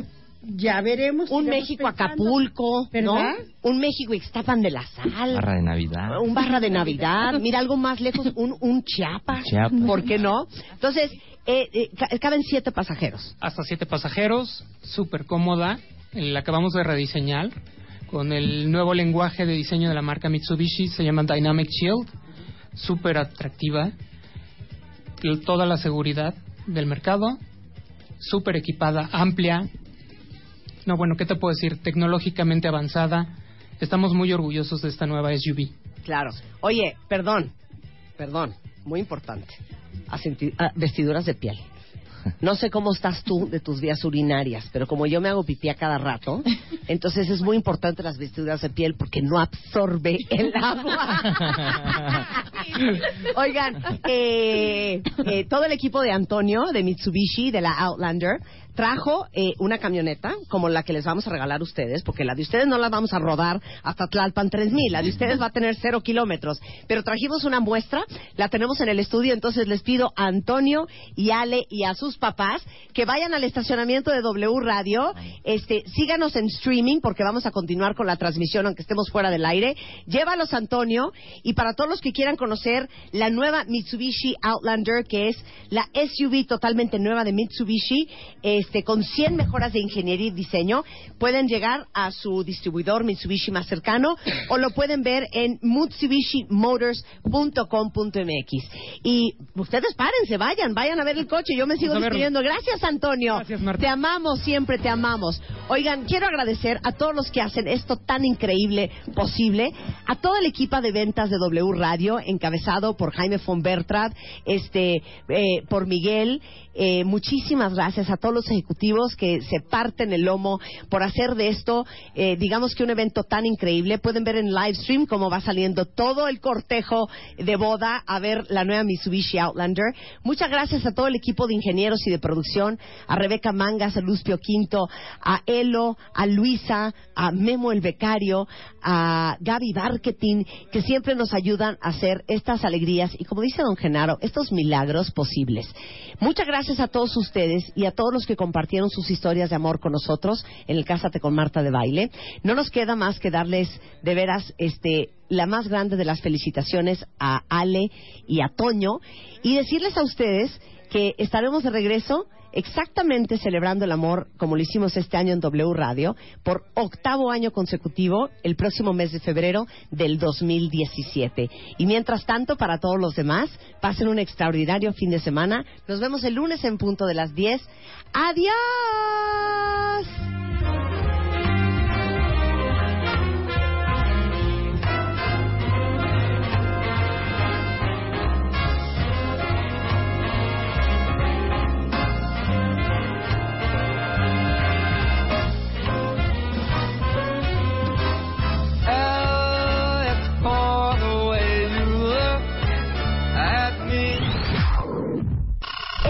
ya veremos. Un México pensando. Acapulco, ¿no? Un México Ixtapan de la Sal. Barra de Navidad. Un barra de Navidad, mira algo más lejos, un, un Chiapas. Chiapas. ¿Por qué no? Entonces, eh, eh, ca- caben siete pasajeros. hasta siete pasajeros, súper cómoda, la acabamos de rediseñar con el nuevo lenguaje de diseño de la marca Mitsubishi, se llama Dynamic Shield, súper atractiva, toda la seguridad del mercado súper equipada, amplia. No, bueno, ¿qué te puedo decir? Tecnológicamente avanzada. Estamos muy orgullosos de esta nueva SUV. Claro. Oye, perdón, perdón, muy importante. Ah, vestiduras de piel. No sé cómo estás tú de tus vías urinarias, pero como yo me hago pipí a cada rato, entonces es muy importante las vestiduras de piel porque no absorbe el agua. Oigan, eh, eh, todo el equipo de Antonio, de Mitsubishi, de la Outlander, trajo eh, una camioneta como la que les vamos a regalar a ustedes, porque la de ustedes no la vamos a rodar hasta Tlalpan 3000, la de ustedes va a tener cero kilómetros. Pero trajimos una muestra, la tenemos en el estudio, entonces les pido a Antonio y Ale y a sus papás que vayan al estacionamiento de W Radio, este, síganos en streaming porque vamos a continuar con la transmisión aunque estemos fuera del aire. Llévalos Antonio y para todos los que quieran conocer la nueva Mitsubishi Outlander que es la SUV totalmente nueva de Mitsubishi, este, con 100 mejoras de ingeniería y diseño, pueden llegar a su distribuidor Mitsubishi más cercano o lo pueden ver en mitsubishimotors.com.mx. Y ustedes párense, vayan, vayan a ver el coche. Yo me sigo despidiendo. Gracias, Antonio. Te amamos siempre, te amamos. Oigan, quiero agradecer a todos los que hacen esto tan increíble posible, a toda la equipa de ventas de W Radio, encabezado por Jaime von este, eh, por Miguel. Eh, muchísimas gracias a todos los ejecutivos que se parten el lomo por hacer de esto, eh, digamos que un evento tan increíble. Pueden ver en live stream cómo va saliendo todo el cortejo de boda a ver la nueva Mitsubishi Outlander. Muchas gracias a todo el equipo de ingenieros y de producción, a Rebeca Mangas, a Luzpio Quinto, a Elo, a Luisa, a Memo el Becario, a Gaby Marketing, que siempre nos ayudan a hacer estas alegrías y, como dice don Genaro, estos milagros posibles. Muchas gracias a todos ustedes y a todos los que compartieron sus historias de amor con nosotros en el Cásate con Marta de Baile. No nos queda más que darles de veras este la más grande de las felicitaciones a Ale y a Toño y decirles a ustedes que estaremos de regreso exactamente celebrando el amor como lo hicimos este año en W Radio por octavo año consecutivo el próximo mes de febrero del 2017. Y mientras tanto, para todos los demás, pasen un extraordinario fin de semana. Nos vemos el lunes en punto de las 10. ¡Adiós!